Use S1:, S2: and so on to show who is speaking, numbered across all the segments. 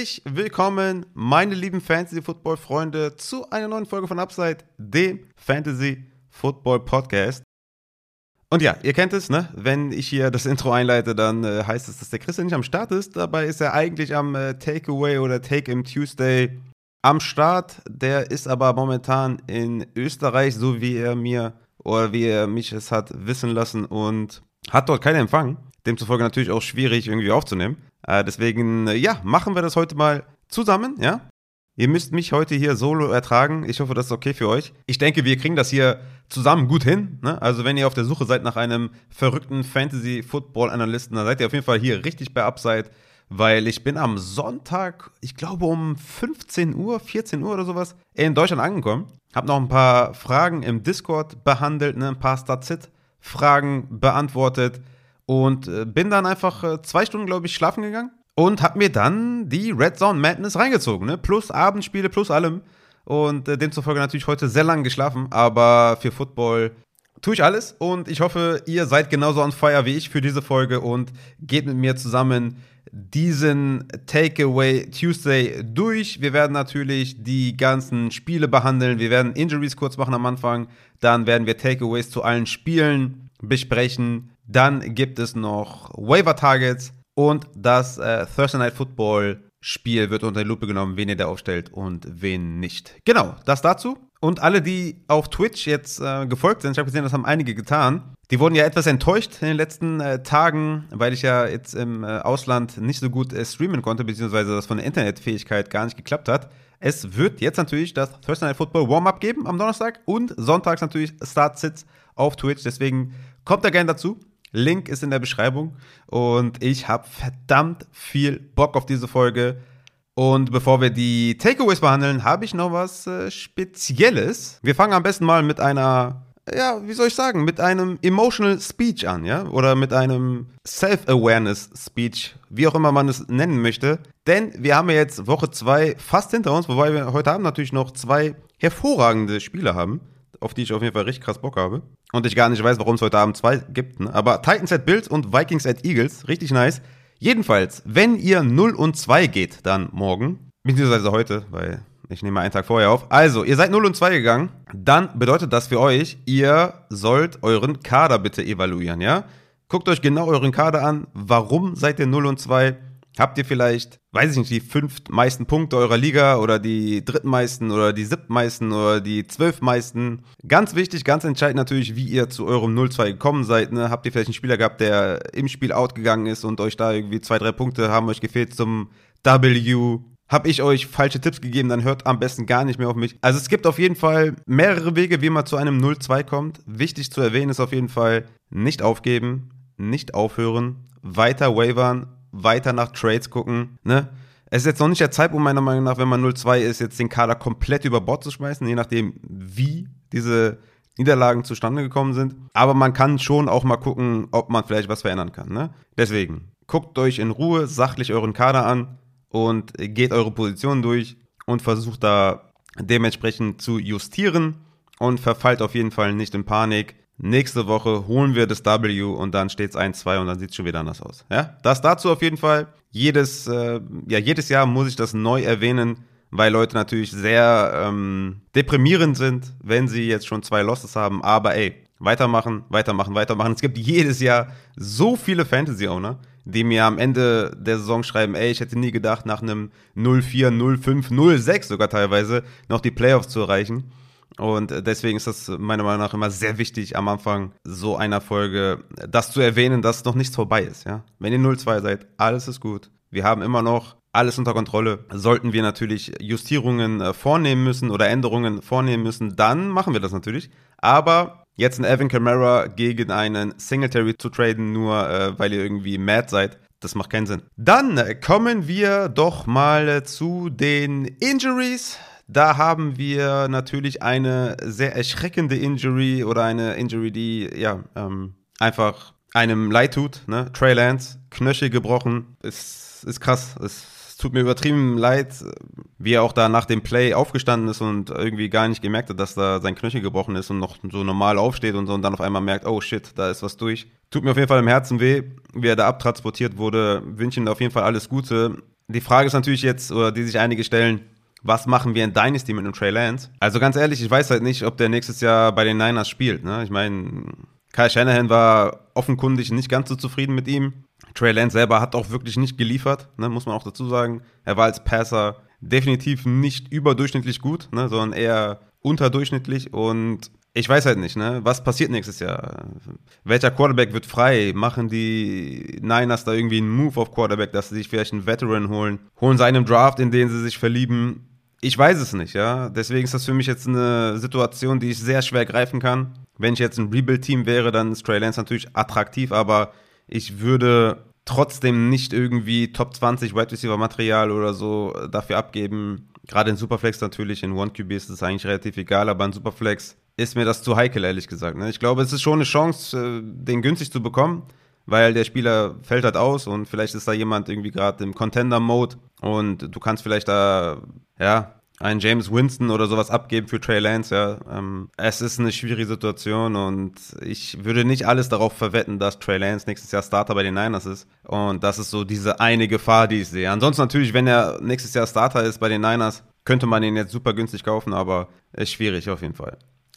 S1: Herzlich willkommen, meine lieben Fantasy-Football-Freunde, zu einer neuen Folge von Upside, dem Fantasy-Football-Podcast. Und ja, ihr kennt es, ne? Wenn ich hier das Intro einleite, dann äh, heißt es, dass der Christian nicht am Start ist. Dabei ist er eigentlich am äh, Takeaway oder Take-Im Tuesday am Start. Der ist aber momentan in Österreich, so wie er mir oder wie er mich es hat wissen lassen und hat dort keinen Empfang. Demzufolge natürlich auch schwierig irgendwie aufzunehmen. Äh, deswegen, äh, ja, machen wir das heute mal zusammen, ja? Ihr müsst mich heute hier solo ertragen. Ich hoffe, das ist okay für euch. Ich denke, wir kriegen das hier zusammen gut hin. Ne? Also, wenn ihr auf der Suche seid nach einem verrückten Fantasy-Football-Analysten, dann seid ihr auf jeden Fall hier richtig bei Upside, weil ich bin am Sonntag, ich glaube um 15 Uhr, 14 Uhr oder sowas, in Deutschland angekommen. Hab noch ein paar Fragen im Discord behandelt, ne? ein paar Statsit-Fragen beantwortet und äh, bin dann einfach äh, zwei Stunden, glaube ich, schlafen gegangen und habe mir dann die Red Zone Madness reingezogen, ne? plus Abendspiele, plus allem. Und äh, demzufolge natürlich heute sehr lang geschlafen, aber für Football tue ich alles und ich hoffe, ihr seid genauso on fire wie ich für diese Folge und geht mit mir zusammen diesen Takeaway Tuesday durch. Wir werden natürlich die ganzen Spiele behandeln. Wir werden Injuries kurz machen am Anfang. Dann werden wir Takeaways zu allen Spielen besprechen. Dann gibt es noch Waiver Targets und das äh, Thursday Night Football Spiel wird unter die Lupe genommen, wen ihr da aufstellt und wen nicht. Genau, das dazu. Und alle, die auf Twitch jetzt äh, gefolgt sind, ich habe gesehen, das haben einige getan, die wurden ja etwas enttäuscht in den letzten äh, Tagen, weil ich ja jetzt im äh, Ausland nicht so gut äh, streamen konnte, beziehungsweise das von der Internetfähigkeit gar nicht geklappt hat. Es wird jetzt natürlich das Thursday Night Football Warm-Up geben am Donnerstag und sonntags natürlich Start-Sits auf Twitch. Deswegen kommt da gerne dazu. Link ist in der Beschreibung. Und ich habe verdammt viel Bock auf diese Folge. Und bevor wir die Takeaways behandeln, habe ich noch was äh, Spezielles. Wir fangen am besten mal mit einer, ja, wie soll ich sagen, mit einem Emotional Speech an, ja? Oder mit einem Self-Awareness Speech, wie auch immer man es nennen möchte. Denn wir haben ja jetzt Woche 2 fast hinter uns, wobei wir heute Abend natürlich noch zwei hervorragende Spiele haben auf die ich auf jeden Fall richtig krass Bock habe. Und ich gar nicht weiß, warum es heute Abend zwei gibt. Ne? Aber Titans at Bills und Vikings at Eagles, richtig nice. Jedenfalls, wenn ihr 0 und 2 geht, dann morgen, beziehungsweise heute, weil ich nehme einen Tag vorher auf. Also, ihr seid 0 und 2 gegangen, dann bedeutet das für euch, ihr sollt euren Kader bitte evaluieren, ja? Guckt euch genau euren Kader an. Warum seid ihr 0 und 2? Habt ihr vielleicht, weiß ich nicht, die fünf meisten Punkte eurer Liga oder die drittmeisten oder die siebtmeisten oder die zwölfmeisten? Ganz wichtig, ganz entscheidend natürlich, wie ihr zu eurem 0-2 gekommen seid. Ne? Habt ihr vielleicht einen Spieler gehabt, der im Spiel outgegangen ist und euch da irgendwie zwei, drei Punkte haben euch gefehlt zum W? Hab ich euch falsche Tipps gegeben, dann hört am besten gar nicht mehr auf mich. Also es gibt auf jeden Fall mehrere Wege, wie man zu einem 0-2 kommt. Wichtig zu erwähnen ist auf jeden Fall, nicht aufgeben, nicht aufhören, weiter wavern, weiter nach Trades gucken. Ne? Es ist jetzt noch nicht der Zeitpunkt, meiner Meinung nach, wenn man 0-2 ist, jetzt den Kader komplett über Bord zu schmeißen, je nachdem, wie diese Niederlagen zustande gekommen sind. Aber man kann schon auch mal gucken, ob man vielleicht was verändern kann. Ne? Deswegen, guckt euch in Ruhe sachlich euren Kader an und geht eure Positionen durch und versucht da dementsprechend zu justieren und verfallt auf jeden Fall nicht in Panik. Nächste Woche holen wir das W und dann steht es 1-2 und dann sieht es schon wieder anders aus. Ja, das dazu auf jeden Fall. Jedes, äh, ja, jedes Jahr muss ich das neu erwähnen, weil Leute natürlich sehr ähm, deprimierend sind, wenn sie jetzt schon zwei Losses haben. Aber ey, weitermachen, weitermachen, weitermachen. Es gibt jedes Jahr so viele Fantasy-Owner, die mir am Ende der Saison schreiben, ey, ich hätte nie gedacht, nach einem 0-4, 0-5, 0-6 sogar teilweise noch die Playoffs zu erreichen. Und deswegen ist das meiner Meinung nach immer sehr wichtig, am Anfang so einer Folge das zu erwähnen, dass noch nichts vorbei ist. Ja? Wenn ihr 0-2 seid, alles ist gut. Wir haben immer noch alles unter Kontrolle. Sollten wir natürlich Justierungen äh, vornehmen müssen oder Änderungen vornehmen müssen, dann machen wir das natürlich. Aber jetzt einen Evan Kamara gegen einen Singletary zu traden, nur äh, weil ihr irgendwie mad seid, das macht keinen Sinn. Dann kommen wir doch mal zu den Injuries. Da haben wir natürlich eine sehr erschreckende Injury oder eine Injury, die ja ähm, einfach einem leid tut. Ne? Trey Lance, Knöchel gebrochen, ist, ist krass. Es tut mir übertrieben leid, wie er auch da nach dem Play aufgestanden ist und irgendwie gar nicht gemerkt hat, dass da sein Knöchel gebrochen ist und noch so normal aufsteht und so und dann auf einmal merkt, oh shit, da ist was durch. Tut mir auf jeden Fall im Herzen weh, wie er da abtransportiert wurde. Wünsche ihm auf jeden Fall alles Gute die Frage ist natürlich jetzt, oder die sich einige stellen, was machen wir in Dynasty mit einem Trey Lance? Also ganz ehrlich, ich weiß halt nicht, ob der nächstes Jahr bei den Niners spielt. Ne? Ich meine, Kyle Shanahan war offenkundig nicht ganz so zufrieden mit ihm. Trey Lance selber hat auch wirklich nicht geliefert, ne? muss man auch dazu sagen. Er war als Passer definitiv nicht überdurchschnittlich gut, ne? sondern eher unterdurchschnittlich und ich weiß halt nicht, ne? Was passiert nächstes Jahr? Welcher Quarterback wird frei? Machen die Niners da irgendwie einen Move auf Quarterback, dass sie sich vielleicht einen Veteran holen? Holen sie einen Draft, in den sie sich verlieben? Ich weiß es nicht, ja. Deswegen ist das für mich jetzt eine Situation, die ich sehr schwer greifen kann. Wenn ich jetzt ein Rebuild-Team wäre, dann ist Trey Lance natürlich attraktiv, aber ich würde trotzdem nicht irgendwie Top 20 Wide Receiver Material oder so dafür abgeben. Gerade in Superflex natürlich, in One QB ist es eigentlich relativ egal, aber in Superflex ist mir das zu heikel, ehrlich gesagt. Ne? Ich glaube, es ist schon eine Chance, äh, den günstig zu bekommen, weil der Spieler fällt halt aus und vielleicht ist da jemand irgendwie gerade im Contender-Mode und du kannst vielleicht da, ja, einen James Winston oder sowas abgeben für Trey Lance, ja. Ähm, es ist eine schwierige Situation und ich würde nicht alles darauf verwetten, dass Trey Lance nächstes Jahr Starter bei den Niners ist. Und das ist so diese eine Gefahr, die ich sehe. Ansonsten natürlich, wenn er nächstes Jahr Starter ist bei den Niners, könnte man ihn jetzt super günstig kaufen, aber ist schwierig auf jeden Fall.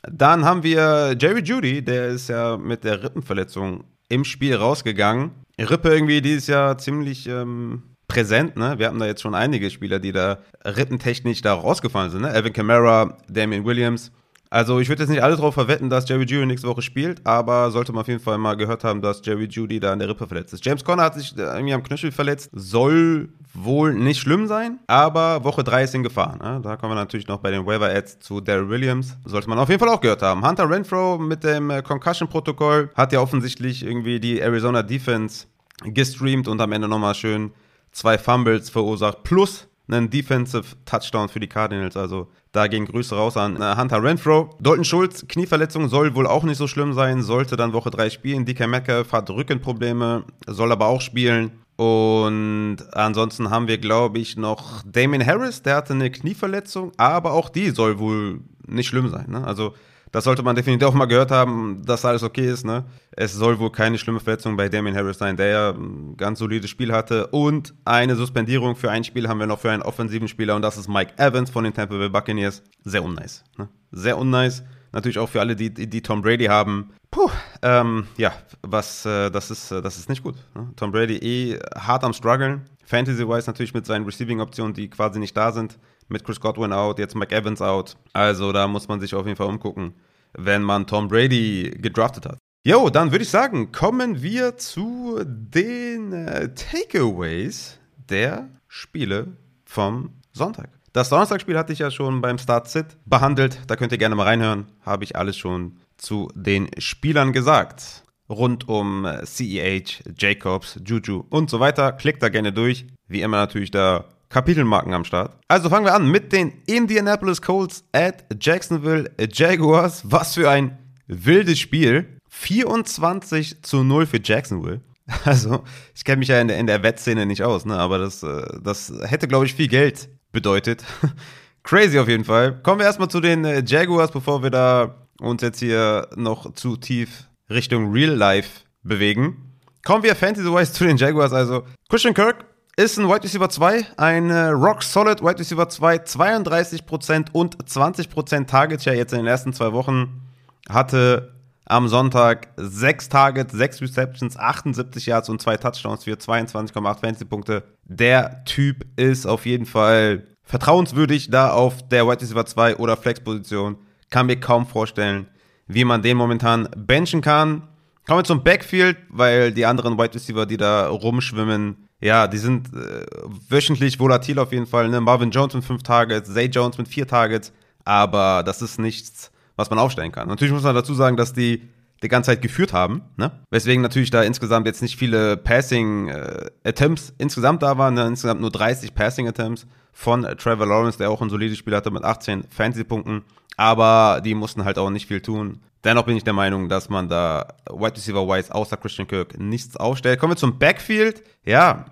S1: Dann haben wir Jerry Judy, der ist ja mit der Rippenverletzung im Spiel rausgegangen. Rippe irgendwie dieses Jahr ziemlich ähm, präsent, ne? Wir hatten da jetzt schon einige Spieler, die da rippentechnisch da rausgefallen sind, ne? Evan Kamara, Damian Williams. Also ich würde jetzt nicht alles darauf verwetten, dass Jerry Judy nächste Woche spielt, aber sollte man auf jeden Fall mal gehört haben, dass Jerry Judy da an der Rippe verletzt ist. James Conner hat sich irgendwie am Knöchel verletzt, soll wohl nicht schlimm sein, aber Woche 3 ist in Gefahr. Ne? Da kommen wir natürlich noch bei den Waiver-Ads zu Daryl Williams. Sollte man auf jeden Fall auch gehört haben. Hunter Renfro mit dem äh, Concussion-Protokoll hat ja offensichtlich irgendwie die Arizona Defense gestreamt und am Ende nochmal schön zwei Fumbles verursacht, plus einen Defensive Touchdown für die Cardinals. Also da gehen Grüße raus an äh, Hunter Renfro. Dalton Schulz, Knieverletzung soll wohl auch nicht so schlimm sein, sollte dann Woche 3 spielen. DK Metcalf hat Rückenprobleme, soll aber auch spielen. Und ansonsten haben wir, glaube ich, noch Damien Harris, der hatte eine Knieverletzung, aber auch die soll wohl nicht schlimm sein. Ne? Also das sollte man definitiv auch mal gehört haben, dass alles okay ist. Ne? Es soll wohl keine schlimme Verletzung bei Damien Harris sein, der ja ein ganz solides Spiel hatte. Und eine Suspendierung für ein Spiel haben wir noch für einen offensiven Spieler und das ist Mike Evans von den Tampa Bay Buccaneers. Sehr unnice. Ne? Sehr unnice. Natürlich auch für alle, die, die Tom Brady haben. Puh, ähm, ja, was, äh, das ist, äh, das ist nicht gut. Ne? Tom Brady eh hart am struggeln. Fantasy-wise natürlich mit seinen Receiving-Optionen, die quasi nicht da sind mit Chris Godwin out, jetzt McEvans out. Also da muss man sich auf jeden Fall umgucken, wenn man Tom Brady gedraftet hat. Jo, dann würde ich sagen, kommen wir zu den äh, Takeaways der Spiele vom Sonntag. Das Donnerstagspiel hatte ich ja schon beim Start Sit behandelt. Da könnt ihr gerne mal reinhören. Habe ich alles schon zu den Spielern gesagt. Rund um CEH, Jacobs, Juju und so weiter. Klickt da gerne durch. Wie immer natürlich da Kapitelmarken am Start. Also fangen wir an mit den Indianapolis Colts at Jacksonville Jaguars. Was für ein wildes Spiel. 24 zu 0 für Jacksonville. Also, ich kenne mich ja in der, in der Wettszene nicht aus, ne? aber das, äh, das hätte, glaube ich, viel Geld bedeutet. Crazy auf jeden Fall. Kommen wir erstmal zu den äh, Jaguars, bevor wir da uns jetzt hier noch zu tief Richtung Real Life bewegen. Kommen wir Fantasy-wise zu den Jaguars. Also, Christian Kirk ist ein Wide Receiver 2, ein äh, Rock Solid Wide Receiver 2, 32% und 20% Target Share jetzt in den ersten zwei Wochen. Hatte am Sonntag 6 Targets, 6 Receptions, 78 Yards und 2 Touchdowns für 22,8 Fantasy-Punkte. Der Typ ist auf jeden Fall vertrauenswürdig da auf der Wide Receiver 2 oder Flex-Position. Kann mir kaum vorstellen, wie man den momentan benchen kann. Kommen wir zum Backfield, weil die anderen Wide Receiver, die da rumschwimmen, ja, die sind äh, wöchentlich volatil auf jeden Fall. Ne? Marvin Jones mit fünf Targets, Zay Jones mit vier Targets, aber das ist nichts, was man aufstellen kann. Natürlich muss man dazu sagen, dass die die ganze Zeit geführt haben, ne? Weswegen natürlich da insgesamt jetzt nicht viele Passing äh, Attempts insgesamt da waren, ne? insgesamt nur 30 Passing Attempts von äh, Trevor Lawrence, der auch ein solides Spiel hatte mit 18 Fantasy-Punkten, aber die mussten halt auch nicht viel tun. Dennoch bin ich der Meinung, dass man da Wide Receiver Wise außer Christian Kirk nichts aufstellt. Kommen wir zum Backfield. Ja,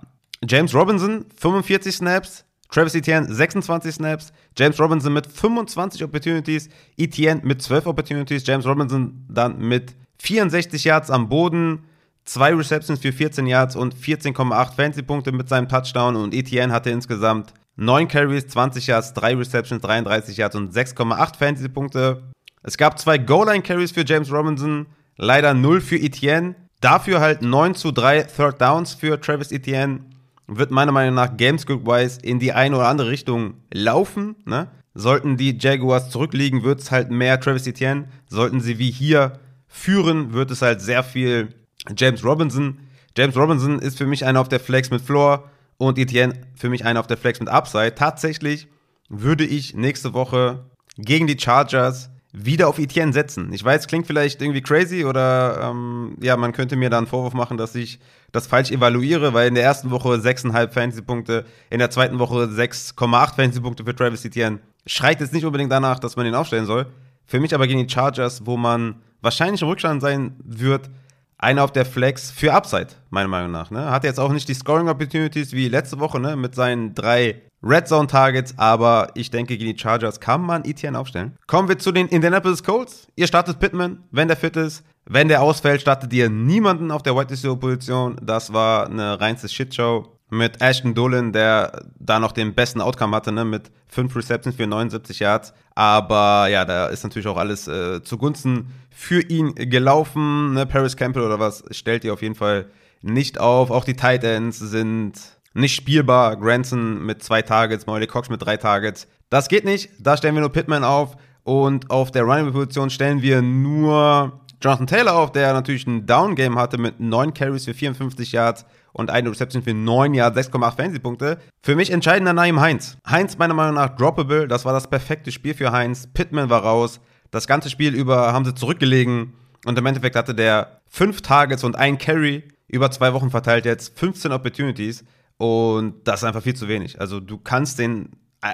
S1: James Robinson 45 Snaps, Travis Etienne 26 Snaps, James Robinson mit 25 Opportunities, Etienne mit 12 Opportunities, James Robinson dann mit 64 Yards am Boden, zwei Receptions für 14 Yards und 14,8 Fantasy-Punkte mit seinem Touchdown und Etienne hatte insgesamt 9 Carries, 20 Yards, 3 Receptions, 33 Yards und 6,8 Fantasy-Punkte. Es gab zwei Goal-Line-Carries für James Robinson, leider 0 für Etienne. Dafür halt 9 zu 3 Third Downs für Travis Etienne. Wird meiner Meinung nach Gamescript-wise in die eine oder andere Richtung laufen. Ne? Sollten die Jaguars zurückliegen, wird es halt mehr Travis Etienne. Sollten sie wie hier führen, wird es halt sehr viel James Robinson. James Robinson ist für mich einer auf der Flex mit Floor und Etienne für mich einer auf der Flex mit Upside. Tatsächlich würde ich nächste Woche gegen die Chargers wieder auf Etienne setzen. Ich weiß, klingt vielleicht irgendwie crazy oder ähm, ja, man könnte mir da einen Vorwurf machen, dass ich das falsch evaluiere, weil in der ersten Woche 6,5 Fantasy-Punkte, in der zweiten Woche 6,8 Fantasy-Punkte für Travis Etienne. Schreit jetzt nicht unbedingt danach, dass man ihn aufstellen soll. Für mich aber gegen die Chargers, wo man wahrscheinlich Rückstand sein wird, einer auf der Flex für Upside, meiner Meinung nach. Ne? Hat jetzt auch nicht die Scoring Opportunities wie letzte Woche ne? mit seinen drei Red Zone Targets, aber ich denke, gegen die Chargers kann man Etienne aufstellen. Kommen wir zu den Indianapolis Colts. Ihr startet Pittman, wenn der fit ist. Wenn der ausfällt, startet ihr niemanden auf der White Receiver Position. Das war eine reinste Shitshow mit Ashton Dolan, der da noch den besten Outcome hatte, ne, mit 5 Receptions für 79 Yards. Aber ja, da ist natürlich auch alles äh, zugunsten für ihn gelaufen. Ne? Paris Campbell oder was stellt ihr auf jeden Fall nicht auf. Auch die Tight Ends sind nicht spielbar. Granson mit zwei Targets, Molly Cox mit drei Targets. Das geht nicht. Da stellen wir nur Pittman auf. Und auf der Running-Position stellen wir nur Jonathan Taylor auf, der natürlich ein Down-Game hatte mit 9 Carries für 54 Yards und eine Reception für 9 Yards, 6,8 Fantasy-Punkte. Für mich entscheidender Naim Heinz. Heinz meiner Meinung nach droppable, das war das perfekte Spiel für Heinz. Pittman war raus. Das ganze Spiel über haben sie zurückgelegen und im Endeffekt hatte der 5 Targets und ein Carry über zwei Wochen verteilt jetzt 15 Opportunities und das ist einfach viel zu wenig. Also du kannst den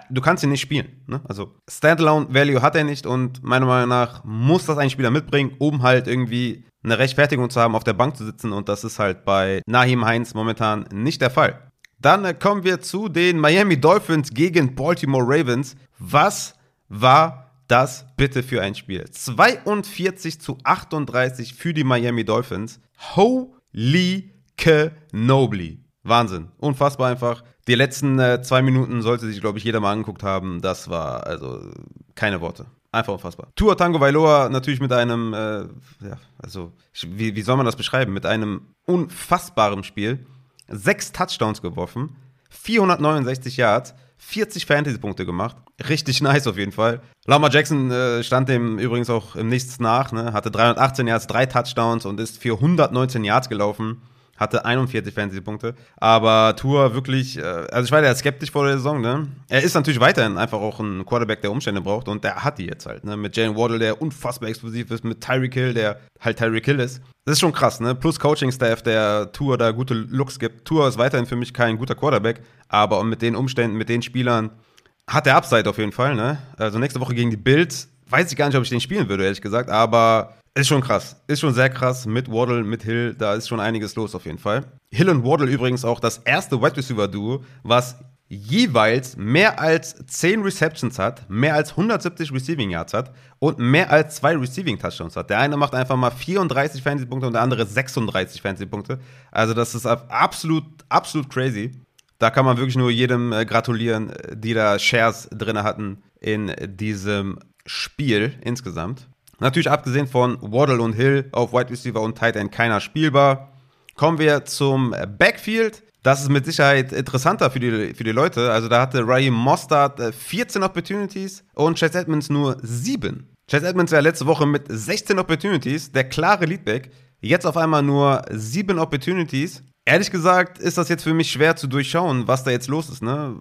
S1: du kannst ihn nicht spielen. Ne? Also Standalone Value hat er nicht und meiner Meinung nach muss das ein Spieler mitbringen, um halt irgendwie eine Rechtfertigung zu haben, auf der Bank zu sitzen und das ist halt bei Nahim Heinz momentan nicht der Fall. Dann äh, kommen wir zu den Miami Dolphins gegen Baltimore Ravens. Was war das bitte für ein Spiel? 42 zu 38 für die Miami Dolphins. Holy Kenobly. Wahnsinn. Unfassbar einfach. Die letzten äh, zwei Minuten sollte sich, glaube ich, jeder mal angeguckt haben. Das war also keine Worte. Einfach unfassbar. Tua Tango Vailoa natürlich mit einem, äh, ja, also, wie, wie soll man das beschreiben? Mit einem unfassbaren Spiel. Sechs Touchdowns geworfen, 469 Yards, 40 Fantasy-Punkte gemacht. Richtig nice auf jeden Fall. Lamar Jackson äh, stand dem übrigens auch im Nichts nach, ne? hatte 318 Yards, drei Touchdowns und ist für 119 Yards gelaufen hatte 41 Fantasy-Punkte. Aber Tour wirklich, äh, also ich war ja skeptisch vor der Saison, ne? Er ist natürlich weiterhin einfach auch ein Quarterback, der Umstände braucht und der hat die jetzt halt, ne? Mit Jalen Waddle, der unfassbar explosiv ist, mit Tyreek Hill, der halt Tyreek Hill ist. Das ist schon krass, ne? Plus Coaching-Staff, der Tour da gute Looks gibt. Tour ist weiterhin für mich kein guter Quarterback, aber mit den Umständen, mit den Spielern hat der Upside auf jeden Fall, ne? Also nächste Woche gegen die Bills, weiß ich gar nicht, ob ich den spielen würde, ehrlich gesagt, aber ist schon krass. Ist schon sehr krass. Mit Waddle, mit Hill, da ist schon einiges los auf jeden Fall. Hill und Waddle übrigens auch das erste Wide Receiver Duo, was jeweils mehr als 10 Receptions hat, mehr als 170 Receiving Yards hat und mehr als zwei Receiving Touchdowns hat. Der eine macht einfach mal 34 Fantasy-Punkte und der andere 36 Fantasy-Punkte. Also das ist absolut, absolut crazy. Da kann man wirklich nur jedem äh, gratulieren, die da Shares drin hatten in diesem Spiel insgesamt. Natürlich abgesehen von Waddle und Hill auf Wide Receiver und Tight End keiner spielbar. Kommen wir zum Backfield. Das ist mit Sicherheit interessanter für die, für die Leute. Also da hatte Raheem Mostard 14 äh, Opportunities und Chase Edmonds nur 7. Chase Edmonds war letzte Woche mit 16 Opportunities, der klare Leadback. Jetzt auf einmal nur 7 Opportunities. Ehrlich gesagt ist das jetzt für mich schwer zu durchschauen, was da jetzt los ist. Ne?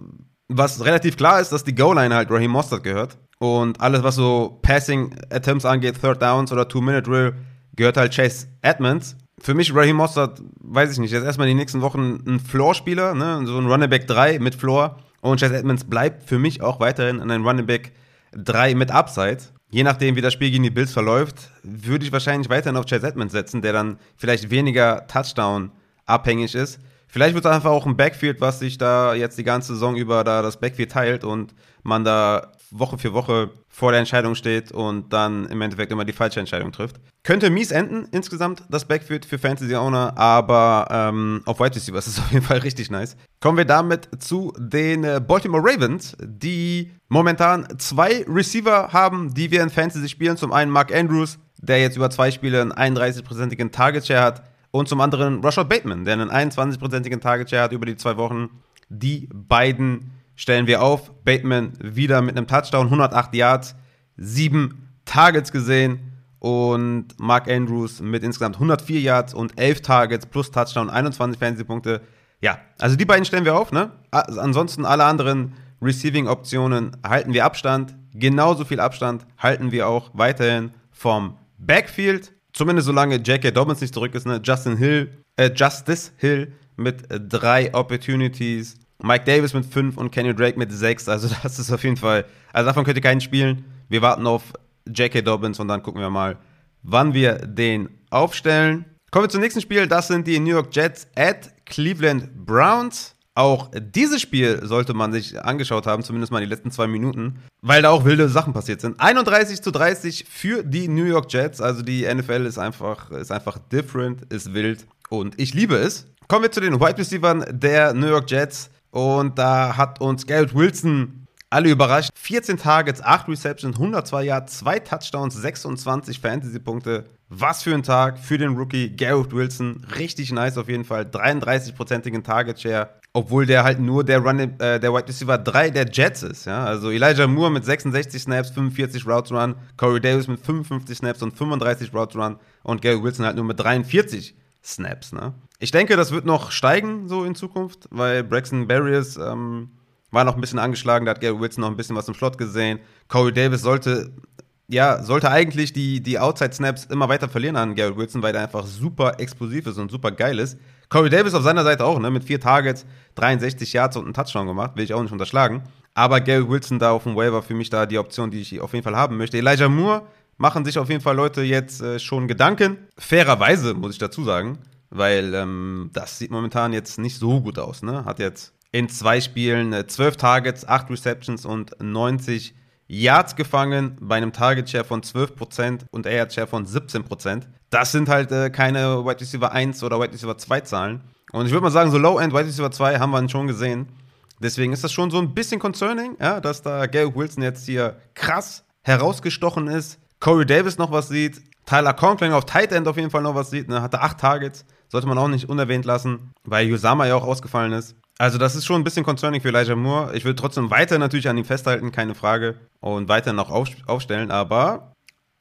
S1: Was relativ klar ist, dass die Goal-Line halt Raheem Mostard gehört. Und alles, was so Passing Attempts angeht, Third Downs oder Two-Minute-Drill, gehört halt Chase Edmonds. Für mich, Raheem Mossad, weiß ich nicht, jetzt erstmal die nächsten Wochen ein Floor-Spieler, ne? so ein Running Back 3 mit Floor. Und Chase Edmonds bleibt für mich auch weiterhin ein Running Back 3 mit Upside. Je nachdem, wie das Spiel gegen die Bills verläuft, würde ich wahrscheinlich weiterhin auf Chase Edmonds setzen, der dann vielleicht weniger Touchdown abhängig ist. Vielleicht wird es einfach auch ein Backfield, was sich da jetzt die ganze Saison über da das Backfield teilt und man da Woche für Woche vor der Entscheidung steht und dann im Endeffekt immer die falsche Entscheidung trifft. Könnte mies enden insgesamt, das Backfield für Fantasy Owner, aber ähm, auf Wide Receivers ist auf jeden Fall richtig nice. Kommen wir damit zu den äh, Baltimore Ravens, die momentan zwei Receiver haben, die wir in Fantasy spielen. Zum einen Mark Andrews, der jetzt über zwei Spiele einen 31-prozentigen Target Share hat und zum anderen Rashad Bateman, der einen 21-prozentigen Target Share hat über die zwei Wochen. Die beiden stellen wir auf. Bateman wieder mit einem Touchdown, 108 Yards, 7 Targets gesehen. Und Mark Andrews mit insgesamt 104 Yards und 11 Targets plus Touchdown, 21 Fantasy-Punkte. Ja, also die beiden stellen wir auf, ne? Ansonsten alle anderen Receiving-Optionen halten wir Abstand. Genauso viel Abstand halten wir auch weiterhin vom Backfield. Zumindest solange J.K. Dobbins nicht zurück ist, ne? Justin Hill, äh, Justice Hill mit drei Opportunities Mike Davis mit 5 und Kenny Drake mit 6. Also das ist auf jeden Fall, also davon könnt ihr keinen spielen. Wir warten auf J.K. Dobbins und dann gucken wir mal, wann wir den aufstellen. Kommen wir zum nächsten Spiel. Das sind die New York Jets at Cleveland Browns. Auch dieses Spiel sollte man sich angeschaut haben, zumindest mal die letzten zwei Minuten, weil da auch wilde Sachen passiert sind. 31 zu 30 für die New York Jets. Also die NFL ist einfach, ist einfach different, ist wild und ich liebe es. Kommen wir zu den Wide Receivers der New York Jets. Und da hat uns Garrett Wilson alle überrascht. 14 Targets, 8 Receptions, 102 Yards, 2 Touchdowns, 26 Fantasy-Punkte. Was für ein Tag für den Rookie Garrett Wilson. Richtig nice auf jeden Fall. 33-prozentigen Target-Share. Obwohl der halt nur der, Run, äh, der Wide Receiver 3 der Jets ist. Ja? Also Elijah Moore mit 66 Snaps, 45 Routes Run. Corey Davis mit 55 Snaps und 35 Routes Run. Und Garrett Wilson halt nur mit 43 Snaps. Ne? Ich denke, das wird noch steigen so in Zukunft, weil Braxton Barriers ähm, war noch ein bisschen angeschlagen, da hat Gary Wilson noch ein bisschen was im Slot gesehen. Corey Davis sollte, ja, sollte eigentlich die, die Outside-Snaps immer weiter verlieren an Gary Wilson, weil der einfach super explosiv ist und super geil ist. Corey Davis auf seiner Seite auch, ne, mit vier Targets, 63 Yards und einen Touchdown gemacht, will ich auch nicht unterschlagen. Aber Gary Wilson da auf dem Waiver für mich da die Option, die ich auf jeden Fall haben möchte. Elijah Moore machen sich auf jeden Fall Leute jetzt äh, schon Gedanken. Fairerweise, muss ich dazu sagen weil ähm, das sieht momentan jetzt nicht so gut aus. Ne? Hat jetzt in zwei Spielen äh, 12 Targets, 8 Receptions und 90 Yards gefangen bei einem Target Share von 12% und Air Share von 17%. Das sind halt äh, keine Wide Receiver 1 oder Wide Receiver 2 Zahlen. Und ich würde mal sagen, so Low-End Wide Receiver 2 haben wir schon gesehen. Deswegen ist das schon so ein bisschen concerning, ja, dass da Gary Wilson jetzt hier krass herausgestochen ist. Corey Davis noch was sieht. Tyler Conklin auf Tight End auf jeden Fall noch was sieht. Ne? Hatte 8 Targets sollte man auch nicht unerwähnt lassen, weil Yusama ja auch ausgefallen ist. Also das ist schon ein bisschen concerning für Elijah Moore. Ich will trotzdem weiter natürlich an ihm festhalten, keine Frage. Und weiter noch aufstellen, aber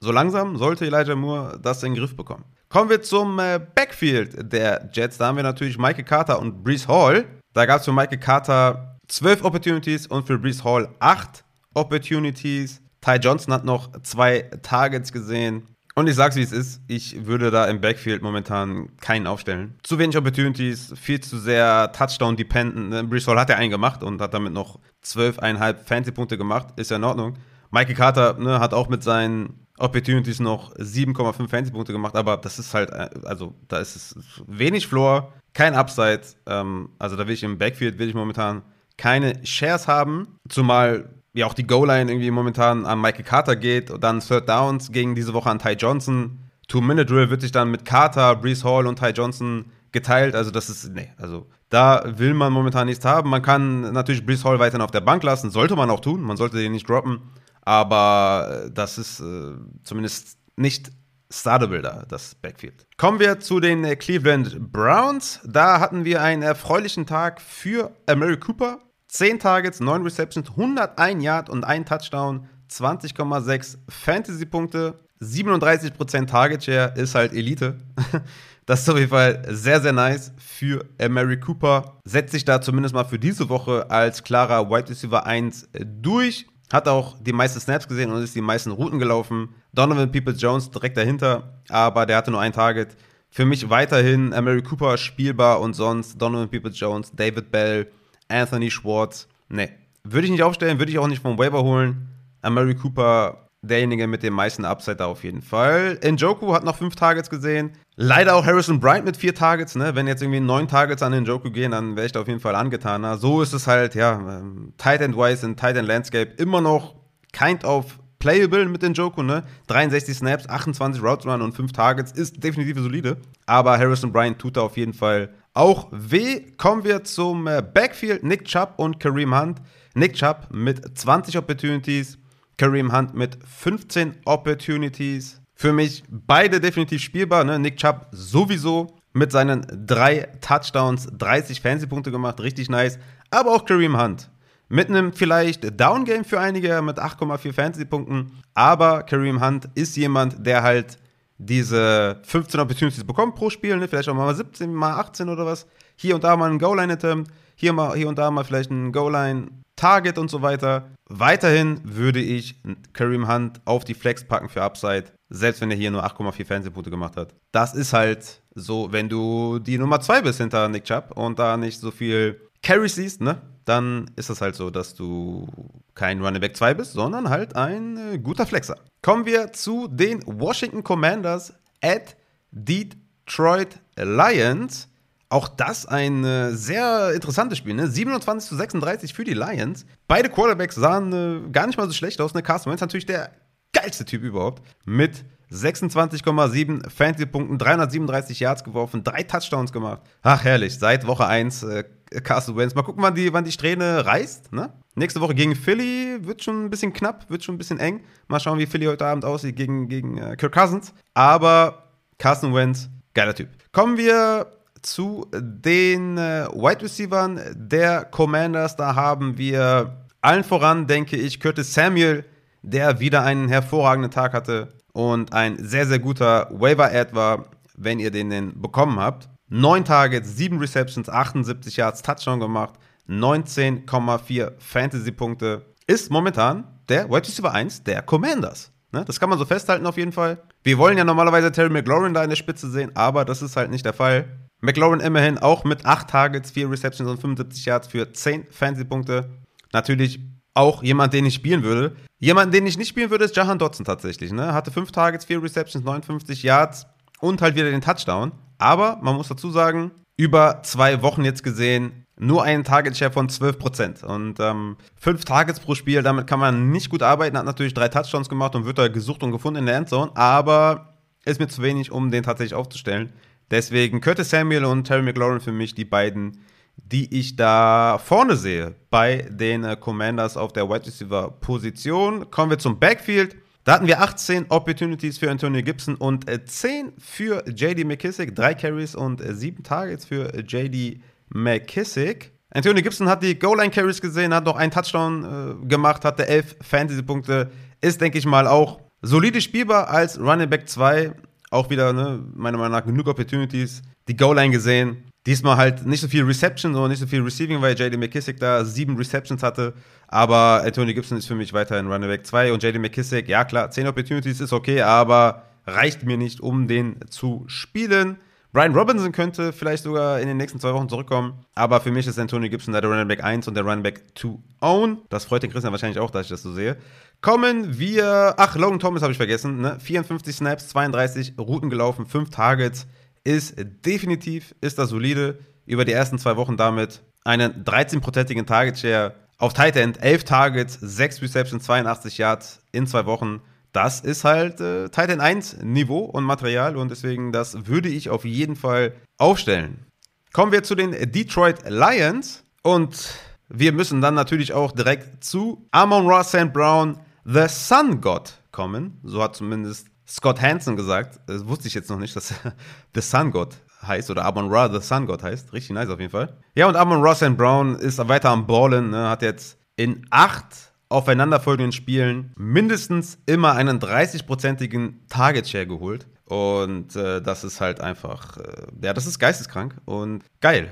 S1: so langsam sollte Elijah Moore das in den Griff bekommen. Kommen wir zum äh, Backfield der Jets. Da haben wir natürlich Michael Carter und Brees Hall. Da gab es für Michael Carter 12 Opportunities und für Brees Hall 8 Opportunities. Ty Johnson hat noch zwei Targets gesehen. Und ich sag's wie es ist, ich würde da im Backfield momentan keinen aufstellen. Zu wenig Opportunities, viel zu sehr Touchdown-dependent. Ne? Brees Hall hat ja einen gemacht und hat damit noch 12,5 Fantasy-Punkte gemacht, ist ja in Ordnung. Michael Carter ne, hat auch mit seinen Opportunities noch 7,5 Fantasy-Punkte gemacht, aber das ist halt, äh, also da ist es wenig Floor, kein Upside. Ähm, also da will ich im Backfield, will ich momentan keine Shares haben, zumal ja auch die Goal-Line irgendwie momentan an Michael Carter geht und dann Third Downs gegen diese Woche an Ty Johnson. Two-Minute-Drill wird sich dann mit Carter, Brees Hall und Ty Johnson geteilt. Also das ist, nee, also da will man momentan nichts haben. Man kann natürlich Brees Hall weiterhin auf der Bank lassen, sollte man auch tun. Man sollte den nicht droppen. Aber das ist äh, zumindest nicht startable da, das Backfield. Kommen wir zu den äh, Cleveland Browns. Da hatten wir einen erfreulichen Tag für Mary Cooper. 10 Targets, 9 Receptions, 101 Yard und 1 Touchdown, 20,6 Fantasy-Punkte, 37% Target Share ist halt Elite. Das ist auf jeden Fall sehr, sehr nice für Mary Cooper. Setzt sich da zumindest mal für diese Woche als klarer Wide Receiver 1 durch. Hat auch die meisten Snaps gesehen und ist die meisten Routen gelaufen. Donovan Peoples Jones direkt dahinter, aber der hatte nur ein Target. Für mich weiterhin Mary Cooper spielbar und sonst Donovan Peoples Jones, David Bell, Anthony Schwartz. Nee, würde ich nicht aufstellen, würde ich auch nicht vom Waiver holen. Amari Cooper, derjenige mit dem meisten Upside da auf jeden Fall. Njoku hat noch fünf Targets gesehen. Leider auch Harrison Bryant mit vier Targets. Ne? Wenn jetzt irgendwie neun Targets an Njoku gehen, dann wäre ich da auf jeden Fall angetaner. So ist es halt, ja, ähm, Tight End Wise in Tight End Landscape immer noch kind of playable mit den Joko, ne? 63 Snaps, 28 Routes Run und 5 Targets ist definitiv solide. Aber Harrison Bryant tut da auf jeden Fall auch weh. Kommen wir zum äh, Backfield. Nick Chubb und Kareem Hunt. Nick Chubb mit 20 Opportunities, Kareem Hunt mit 15 Opportunities. Für mich beide definitiv spielbar. Ne? Nick Chubb sowieso mit seinen drei Touchdowns 30 Fantasy-Punkte gemacht, richtig nice. Aber auch Kareem Hunt mit einem vielleicht Downgame für einige mit 8,4 Fantasy-Punkten. Aber Kareem Hunt ist jemand, der halt diese 15 Opportunities bekommt pro Spiel, ne? vielleicht auch mal 17, mal 18 oder was. Hier und da mal ein Goal-Line-Attempt, hier, hier und da mal vielleicht ein Goal-Line-Target und so weiter. Weiterhin würde ich Kareem Hunt auf die Flex packen für Upside, selbst wenn er hier nur 8,4 Fernsehpunkte gemacht hat. Das ist halt so, wenn du die Nummer 2 bist hinter Nick Chubb und da nicht so viel Carry siehst, ne? dann ist es halt so, dass du kein Running Back 2 bist, sondern halt ein äh, guter Flexer. Kommen wir zu den Washington Commanders at Detroit Lions. Auch das ein äh, sehr interessantes Spiel, ne? 27 zu 36 für die Lions. Beide Quarterbacks sahen äh, gar nicht mal so schlecht aus. Ne? Carson Wentz natürlich der geilste Typ überhaupt. Mit 26,7 Fantasy-Punkten, 337 Yards geworfen, drei Touchdowns gemacht. Ach, herrlich. Seit Woche 1 äh, Carson Wentz. Mal gucken, wann die, wann die Strähne reißt. Ne? Nächste Woche gegen Philly wird schon ein bisschen knapp, wird schon ein bisschen eng. Mal schauen, wie Philly heute Abend aussieht gegen, gegen äh, Kirk Cousins. Aber Carson Wentz, geiler Typ. Kommen wir zu den äh, Wide Receivers der Commanders. Da haben wir allen voran, denke ich, Curtis Samuel, der wieder einen hervorragenden Tag hatte und ein sehr, sehr guter Waiver-Ad war, wenn ihr den denn bekommen habt. 9 Targets, 7 Receptions, 78 Yards, Touchdown gemacht, 19,4 Fantasy-Punkte. Ist momentan der Wide Receiver 1 der Commanders. Ne? Das kann man so festhalten auf jeden Fall. Wir wollen ja normalerweise Terry McLaurin da in der Spitze sehen, aber das ist halt nicht der Fall. McLaurin immerhin auch mit 8 Targets, 4 Receptions und 75 Yards für 10 Fantasy-Punkte. Natürlich auch jemand, den ich spielen würde. Jemand, den ich nicht spielen würde, ist Jahan Dotson tatsächlich. Ne? Hatte 5 Targets, 4 Receptions, 59 Yards und halt wieder den Touchdown. Aber man muss dazu sagen, über zwei Wochen jetzt gesehen, nur einen Target-Share von 12%. Und ähm, fünf Targets pro Spiel, damit kann man nicht gut arbeiten. Hat natürlich drei Touchdowns gemacht und wird da gesucht und gefunden in der Endzone. Aber ist mir zu wenig, um den tatsächlich aufzustellen. Deswegen Curtis Samuel und Terry McLaurin für mich die beiden, die ich da vorne sehe bei den äh, Commanders auf der Wide Receiver Position. Kommen wir zum Backfield. Da hatten wir 18 Opportunities für Antonio Gibson und 10 äh, für JD McKissick, 3 Carries und 7 äh, Targets für JD McKissick. Antonio Gibson hat die Goal-Line-Carries gesehen, hat noch einen Touchdown äh, gemacht, hatte 11 Fantasy-Punkte. Ist, denke ich mal, auch solide spielbar als Running Back 2. Auch wieder, ne, meiner Meinung nach, genug Opportunities. Die Goal-Line gesehen. Diesmal halt nicht so viel Reception, sondern nicht so viel Receiving, weil JD McKissick da sieben Receptions hatte. Aber Anthony Gibson ist für mich weiterhin Running Back 2 und JD McKissick, ja klar, 10 Opportunities ist okay, aber reicht mir nicht, um den zu spielen. Brian Robinson könnte vielleicht sogar in den nächsten zwei Wochen zurückkommen, aber für mich ist Anthony Gibson der Running Back 1 und der Running Back 2 own. Das freut den Christian wahrscheinlich auch, dass ich das so sehe. Kommen wir, ach, Logan Thomas habe ich vergessen, ne? 54 Snaps, 32 Routen gelaufen, 5 Targets, ist definitiv, ist das solide. Über die ersten zwei Wochen damit einen 13-prozentigen Target Share auf Tight End, 11 Targets, 6 Receptions, 82 Yards in zwei Wochen. Das ist halt äh, Tight End 1 Niveau und Material und deswegen das würde ich auf jeden Fall aufstellen. Kommen wir zu den Detroit Lions und wir müssen dann natürlich auch direkt zu Amon Ross St. Brown, The Sun God kommen. So hat zumindest Scott Hansen gesagt. Das wusste ich jetzt noch nicht, dass The Sun God heißt oder Amon Ra The Sun God heißt. Richtig nice auf jeden Fall. Ja, und Amon Ross and Brown ist weiter am Ballen. Ne? Hat jetzt in acht aufeinanderfolgenden Spielen mindestens immer einen 30-prozentigen Target Share geholt. Und äh, das ist halt einfach, äh, ja, das ist geisteskrank und geil.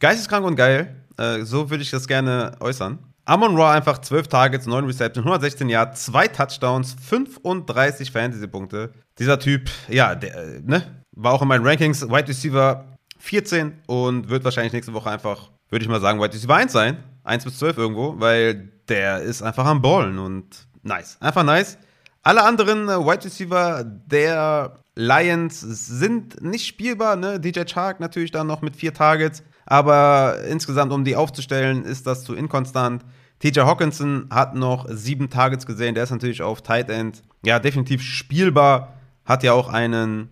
S1: Geisteskrank und geil. Äh, so würde ich das gerne äußern. Amon Ra einfach 12 Targets, 9 Receptions, 116 Yards, 2 Touchdowns, 35 Fantasy-Punkte. Dieser Typ, ja, der, ne, war auch in meinen Rankings Wide Receiver 14 und wird wahrscheinlich nächste Woche einfach, würde ich mal sagen, Wide Receiver 1 sein. 1 bis 12 irgendwo, weil der ist einfach am Ballen und nice. Einfach nice. Alle anderen äh, Wide Receiver der Lions sind nicht spielbar. Ne? DJ Chark natürlich dann noch mit vier Targets. Aber insgesamt, um die aufzustellen, ist das zu inkonstant. TJ Hawkinson hat noch sieben Targets gesehen, der ist natürlich auf Tight End, ja, definitiv spielbar, hat ja auch einen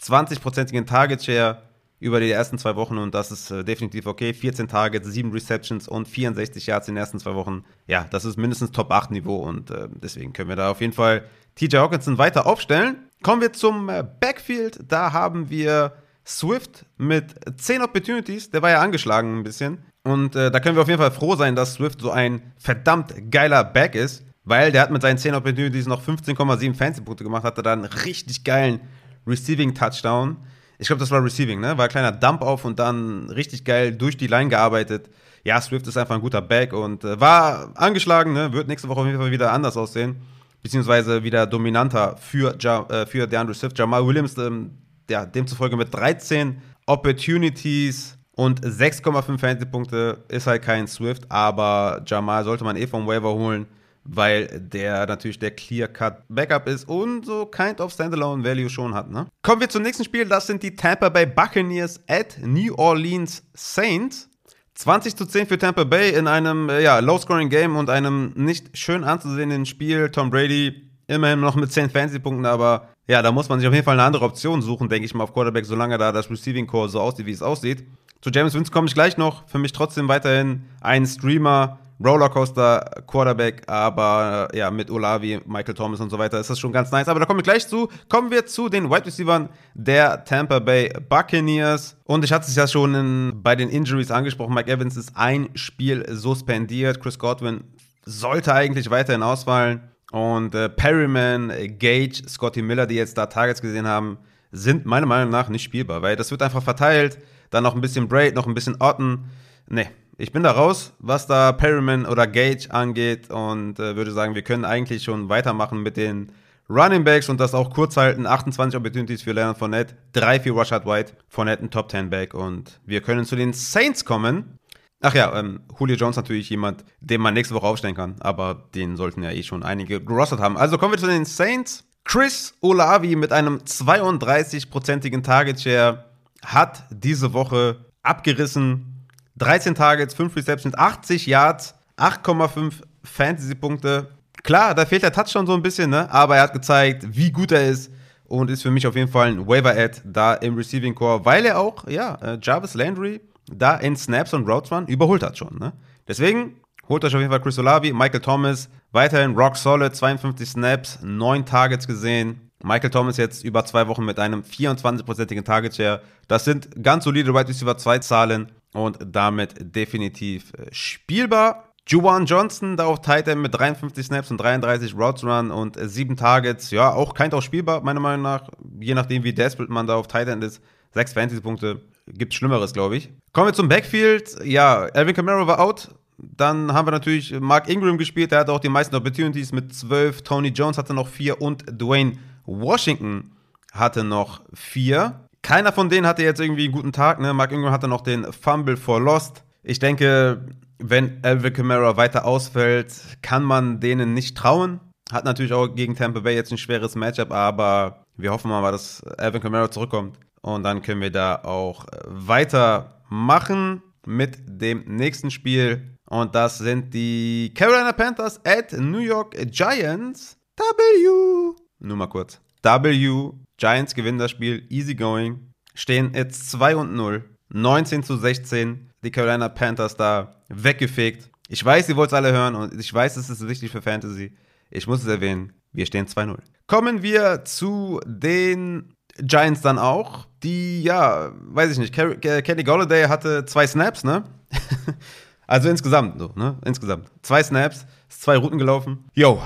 S1: 20-prozentigen Target Share über die ersten zwei Wochen und das ist äh, definitiv okay. 14 Targets, 7 Receptions und 64 Yards in den ersten zwei Wochen. Ja, das ist mindestens Top 8 Niveau und äh, deswegen können wir da auf jeden Fall TJ Hawkinson weiter aufstellen. Kommen wir zum äh, Backfield. Da haben wir Swift mit 10 Opportunities. Der war ja angeschlagen ein bisschen. Und äh, da können wir auf jeden Fall froh sein, dass Swift so ein verdammt geiler Back ist, weil der hat mit seinen 10 Opportunities noch 15,7 Fancy-Punkte gemacht, hatte da einen richtig geilen Receiving-Touchdown. Ich glaube, das war Receiving, ne? War ein kleiner Dump auf und dann richtig geil durch die Line gearbeitet. Ja, Swift ist einfach ein guter Back und äh, war angeschlagen, ne? Wird nächste Woche auf jeden Fall wieder anders aussehen. Beziehungsweise wieder dominanter für, ja, äh, für DeAndre Swift. Jamal Williams, ähm, ja, demzufolge mit 13 Opportunities und 6,5 Fantasy-Punkte ist halt kein Swift, aber Jamal sollte man eh vom Waiver holen weil der natürlich der Clear-Cut-Backup ist und so kind of Standalone-Value schon hat. Ne? Kommen wir zum nächsten Spiel. Das sind die Tampa Bay Buccaneers at New Orleans Saints. 20 zu 10 für Tampa Bay in einem äh, ja, Low-Scoring-Game und einem nicht schön anzusehenden Spiel. Tom Brady immerhin noch mit 10 Fantasy-Punkten, aber ja, da muss man sich auf jeden Fall eine andere Option suchen, denke ich mal, auf Quarterback, solange da das Receiving-Core so aussieht, wie es aussieht. Zu James Winston komme ich gleich noch. Für mich trotzdem weiterhin ein Streamer, Rollercoaster Quarterback, aber ja, mit Olavi, Michael Thomas und so weiter ist das schon ganz nice. Aber da kommen wir gleich zu. Kommen wir zu den Wide Receivers der Tampa Bay Buccaneers. Und ich hatte es ja schon in, bei den Injuries angesprochen. Mike Evans ist ein Spiel suspendiert. Chris Godwin sollte eigentlich weiterhin ausfallen. Und äh, Perryman, Gage, Scotty Miller, die jetzt da Targets gesehen haben, sind meiner Meinung nach nicht spielbar, weil das wird einfach verteilt. Dann noch ein bisschen Braid, noch ein bisschen Otten. Nee, ich bin da raus, was da Perryman oder Gage angeht und äh, würde sagen, wir können eigentlich schon weitermachen mit den Running Backs und das auch kurz halten. 28 Opportunities für Leonard Fournette, 3 für Rashad White, Fournette ein Top 10 Back und wir können zu den Saints kommen. Ach ja, ähm, Julio Jones natürlich jemand, den man nächste Woche aufstellen kann, aber den sollten ja eh schon einige gerostet haben. Also kommen wir zu den Saints. Chris Olavi mit einem 32-prozentigen Target Share hat diese Woche abgerissen 13 Targets, 5 Receptions, 80 Yards, 8,5 Fantasy-Punkte. Klar, da fehlt der Touchdown so ein bisschen, ne? aber er hat gezeigt, wie gut er ist und ist für mich auf jeden Fall ein Waiver-Ad da im Receiving Core, weil er auch, ja, äh, Jarvis Landry da in Snaps und Routes Run überholt hat schon. Ne? Deswegen holt euch auf jeden Fall Chris Olavi, Michael Thomas, weiterhin rock solid, 52 Snaps, 9 Targets gesehen. Michael Thomas jetzt über zwei Wochen mit einem 24-prozentigen Target Share. Das sind ganz solide Wide Receiver 2 Zahlen und damit definitiv äh, spielbar. Juwan Johnson da auf Tight End mit 53 Snaps und 33 Routes Run und 7 äh, Targets. Ja, auch kein auch spielbar, meiner Meinung nach. Je nachdem, wie desperate man da auf Tight End ist. 6 Fantasy-Punkte. Gibt Schlimmeres, glaube ich. Kommen wir zum Backfield. Ja, Alvin Kamara war out. Dann haben wir natürlich Mark Ingram gespielt. Der hatte auch die meisten Opportunities mit 12. Tony Jones hatte noch 4 und Dwayne Washington hatte noch 4. Keiner von denen hatte jetzt irgendwie einen guten Tag. Ne? Mark Ingram hatte noch den Fumble for Lost. Ich denke, wenn Alvin Kamara weiter ausfällt, kann man denen nicht trauen. Hat natürlich auch gegen Tampa Bay jetzt ein schweres Matchup, aber wir hoffen mal, dass Alvin Kamara zurückkommt. Und dann können wir da auch weitermachen mit dem nächsten Spiel. Und das sind die Carolina Panthers at New York Giants. W. Nur mal kurz. W Giants gewinnen das Spiel easy going, stehen jetzt 2 und 0, 19 zu 16, die Carolina Panthers da weggefegt. Ich weiß, ihr wollt es alle hören und ich weiß, es ist wichtig für Fantasy. Ich muss es erwähnen, wir stehen 2-0. Kommen wir zu den Giants dann auch, die, ja, weiß ich nicht, Kenny Golladay hatte zwei Snaps, ne? also insgesamt, so, ne? Insgesamt. Zwei Snaps, zwei Routen gelaufen. Yo,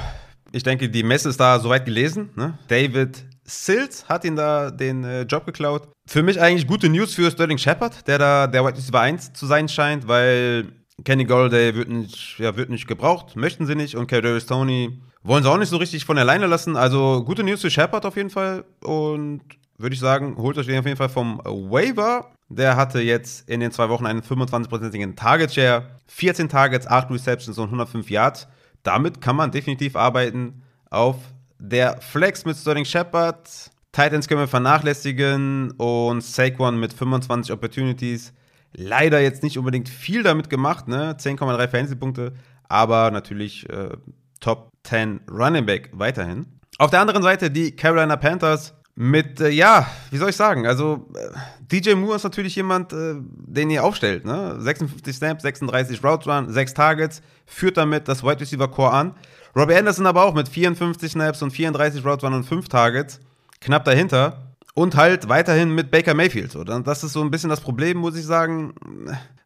S1: ich denke, die Messe ist da soweit gelesen, ne? David Sills hat ihn da den äh, Job geklaut. Für mich eigentlich gute News für Sterling Shepard, der da der White Receiver 1 zu sein scheint, weil Kenny Golladay wird nicht, ja, wird nicht gebraucht, möchten sie nicht und Kadarius Tony wollen sie auch nicht so richtig von alleine lassen. Also gute News für Shepard auf jeden Fall und würde ich sagen, holt euch den auf jeden Fall vom Waiver. Der hatte jetzt in den zwei Wochen einen 25-prozentigen Target Share, 14 Targets, 8 Receptions und 105 Yards. Damit kann man definitiv arbeiten auf der Flex mit Sterling Shepard, Titans können wir vernachlässigen und Saquon mit 25 Opportunities. Leider jetzt nicht unbedingt viel damit gemacht, ne? 10,3 Fantasy-Punkte. aber natürlich äh, Top 10 Running Back weiterhin. Auf der anderen Seite die Carolina Panthers mit, äh, ja, wie soll ich sagen, also äh, DJ Moore ist natürlich jemand, äh, den ihr aufstellt, ne? 56 Snaps, 36 Routes Run, 6 Targets, führt damit das Wide Receiver Core an. Robbie Anderson aber auch mit 54 Snaps und 34 Routes Run und 5 Targets, knapp dahinter. Und halt weiterhin mit Baker Mayfield. So. Das ist so ein bisschen das Problem, muss ich sagen,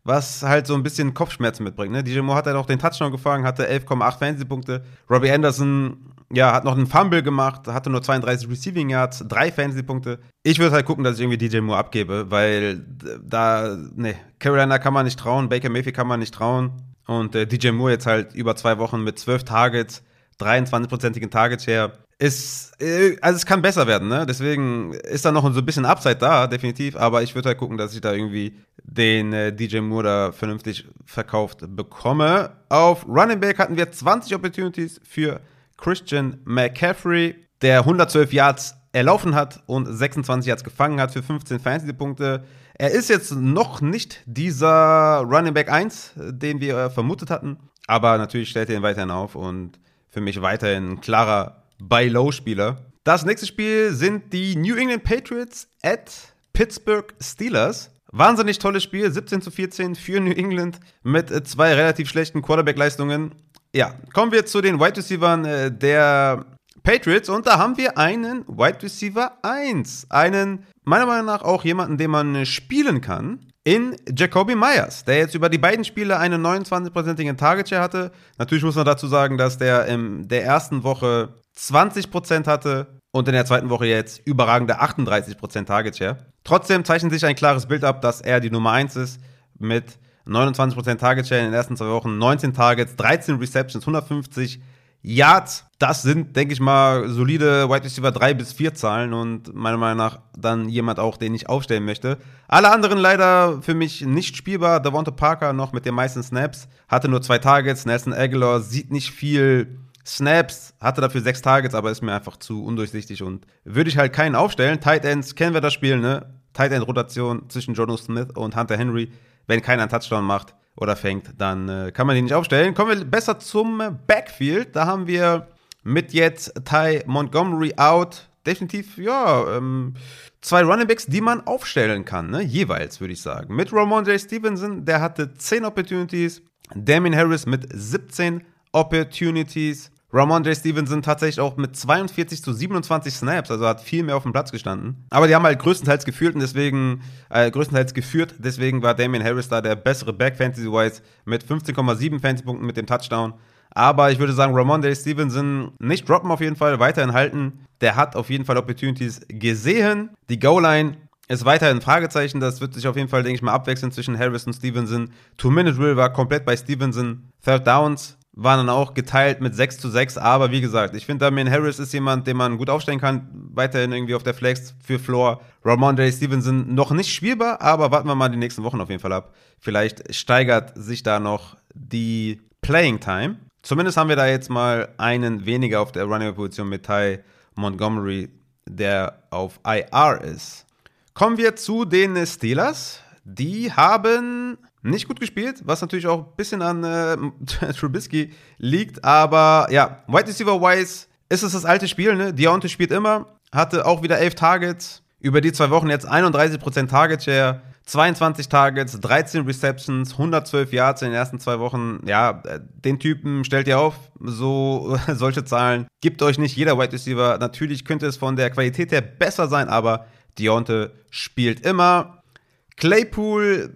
S1: was halt so ein bisschen Kopfschmerzen mitbringt. Ne? DJ Moore hat halt auch den Touchdown gefangen, hatte 11,8 Fantasy-Punkte. Robbie Anderson ja, hat noch einen Fumble gemacht, hatte nur 32 Receiving Yards, drei Fantasy-Punkte. Ich würde halt gucken, dass ich irgendwie DJ Moore abgebe, weil da, ne, Carolina kann man nicht trauen, Baker Mayfield kann man nicht trauen. Und äh, DJ Moore jetzt halt über zwei Wochen mit 12 Targets, 23-prozentigen Target-Share. Ist, äh, also es kann besser werden, ne? Deswegen ist da noch so ein bisschen Upside da, definitiv. Aber ich würde halt gucken, dass ich da irgendwie den äh, DJ Moore da vernünftig verkauft bekomme. Auf Running Back hatten wir 20 Opportunities für Christian McCaffrey, der 112 Yards erlaufen hat und 26 Yards gefangen hat für 15 Fantasy-Punkte. Er ist jetzt noch nicht dieser Running Back 1, den wir vermutet hatten, aber natürlich stellt er ihn weiterhin auf und für mich weiterhin ein klarer Buy-Low-Spieler. Das nächste Spiel sind die New England Patriots at Pittsburgh Steelers. Wahnsinnig tolles Spiel, 17 zu 14 für New England mit zwei relativ schlechten Quarterback-Leistungen. Ja, kommen wir zu den Wide Receivers äh, der Patriots und da haben wir einen Wide Receiver 1. Einen, meiner Meinung nach, auch jemanden, den man spielen kann. In Jacoby Myers, der jetzt über die beiden Spiele einen 29-prozentigen Target Share hatte. Natürlich muss man dazu sagen, dass der in der ersten Woche 20% hatte und in der zweiten Woche jetzt überragende 38% Target Share. Trotzdem zeichnet sich ein klares Bild ab, dass er die Nummer 1 ist mit 29% Target Share in den ersten zwei Wochen, 19 Targets, 13 Receptions, 150 Yards. Das sind, denke ich mal, solide Wide Receiver 3 bis 4 Zahlen und meiner Meinung nach dann jemand auch, den ich aufstellen möchte. Alle anderen leider für mich nicht spielbar. Devonta Parker noch mit den meisten Snaps, hatte nur zwei Targets. Nelson Aguilar sieht nicht viel Snaps, hatte dafür sechs Targets, aber ist mir einfach zu undurchsichtig und würde ich halt keinen aufstellen. Tight Ends kennen wir das Spiel, ne? Tight End Rotation zwischen Jono Smith und Hunter Henry wenn keiner einen Touchdown macht oder fängt, dann äh, kann man ihn nicht aufstellen. Kommen wir besser zum Backfield. Da haben wir mit jetzt Ty Montgomery out definitiv, ja, ähm, zwei Runningbacks, die man aufstellen kann, ne? jeweils, würde ich sagen. Mit Ramon J. Stevenson, der hatte 10 Opportunities. Damien Harris mit 17 Opportunities. Ramon J. Stevenson tatsächlich auch mit 42 zu 27 Snaps, also hat viel mehr auf dem Platz gestanden. Aber die haben halt größtenteils geführt und deswegen, äh, größtenteils geführt, deswegen war Damian Harris da der bessere Back Fantasy-wise mit 15,7 Fantasy-Punkten mit dem Touchdown. Aber ich würde sagen, Ramon J. Stevenson nicht droppen auf jeden Fall, weiterhin halten. Der hat auf jeden Fall Opportunities gesehen. Die Goal-Line ist weiterhin ein Fragezeichen. Das wird sich auf jeden Fall, denke ich mal, abwechseln zwischen Harris und Stevenson. Two-Minute-Drill war komplett bei Stevenson. Third Downs waren dann auch geteilt mit 6 zu 6. Aber wie gesagt, ich finde, Damien Harris ist jemand, den man gut aufstellen kann. Weiterhin irgendwie auf der Flex für Floor. Ramon J. Stevenson noch nicht spielbar, aber warten wir mal die nächsten Wochen auf jeden Fall ab. Vielleicht steigert sich da noch die Playing Time. Zumindest haben wir da jetzt mal einen weniger auf der Running-Position mit Ty Montgomery, der auf IR ist. Kommen wir zu den Steelers. Die haben nicht gut gespielt, was natürlich auch ein bisschen an äh, Trubisky liegt. Aber ja, Wide Receiver Wise ist es das alte Spiel. Ne? Deontay spielt immer, hatte auch wieder 11 Targets. Über die zwei Wochen jetzt 31% Target Share, 22 Targets, 13 Receptions, 112 Yards in den ersten zwei Wochen. Ja, den Typen stellt ihr auf. So solche Zahlen gibt euch nicht jeder Wide Receiver. Natürlich könnte es von der Qualität her besser sein, aber Deontay spielt immer. Claypool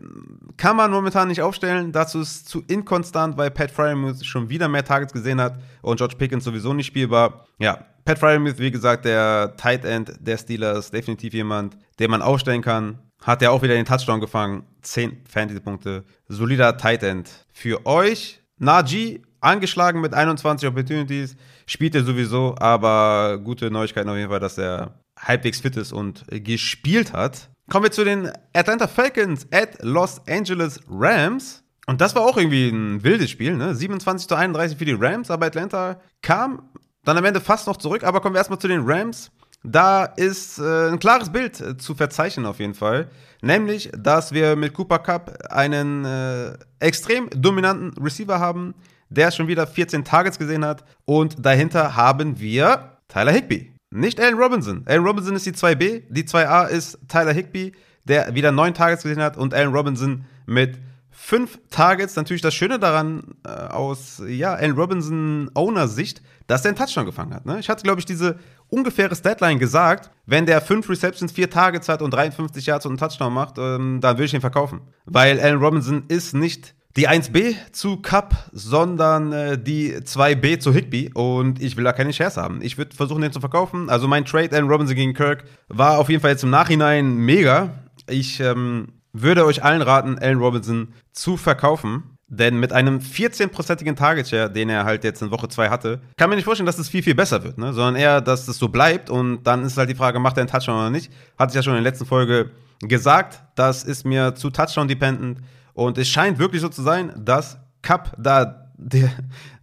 S1: kann man momentan nicht aufstellen. Dazu ist zu inkonstant, weil Pat Fryermuth schon wieder mehr Targets gesehen hat und George Pickens sowieso nicht spielbar. Ja, Pat Fryermuth, wie gesagt, der Tight End der Steelers, definitiv jemand, den man aufstellen kann. Hat er auch wieder den Touchdown gefangen. 10 Fantasy-Punkte. Solider Tight End für euch. Najee angeschlagen mit 21 Opportunities. Spielt er sowieso, aber gute Neuigkeiten auf jeden Fall, dass er halbwegs fit ist und gespielt hat. Kommen wir zu den Atlanta Falcons at Los Angeles Rams. Und das war auch irgendwie ein wildes Spiel, ne? 27 zu 31 für die Rams, aber Atlanta kam dann am Ende fast noch zurück. Aber kommen wir erstmal zu den Rams. Da ist äh, ein klares Bild äh, zu verzeichnen auf jeden Fall. Nämlich, dass wir mit Cooper Cup einen äh, extrem dominanten Receiver haben, der schon wieder 14 Targets gesehen hat. Und dahinter haben wir Tyler Higby. Nicht Allen Robinson. Allen Robinson ist die 2B, die 2A ist Tyler Higby, der wieder 9 Targets gesehen hat und Allen Robinson mit 5 Targets. Natürlich das Schöne daran äh, aus ja, Allen Robinson Owner Sicht, dass er einen Touchdown gefangen hat. Ne? Ich hatte, glaube ich, diese ungefähre Deadline gesagt, wenn der 5 Receptions, 4 Targets hat und 53 Yards und einen Touchdown macht, ähm, dann will ich ihn verkaufen. Weil Allen Robinson ist nicht die 1B zu Cup, sondern äh, die 2B zu Higby und ich will da keine Shares haben. Ich würde versuchen, den zu verkaufen. Also mein Trade Allen Robinson gegen Kirk war auf jeden Fall jetzt im Nachhinein mega. Ich ähm, würde euch allen raten, Allen Robinson zu verkaufen. Denn mit einem 14-prozentigen Target Share, den er halt jetzt in Woche 2 hatte, kann man nicht vorstellen, dass es viel, viel besser wird, ne? sondern eher, dass es so bleibt und dann ist halt die Frage, macht er einen Touchdown oder nicht? Hatte ich ja schon in der letzten Folge gesagt, das ist mir zu Touchdown-dependent und es scheint wirklich so zu sein, dass Cup da der,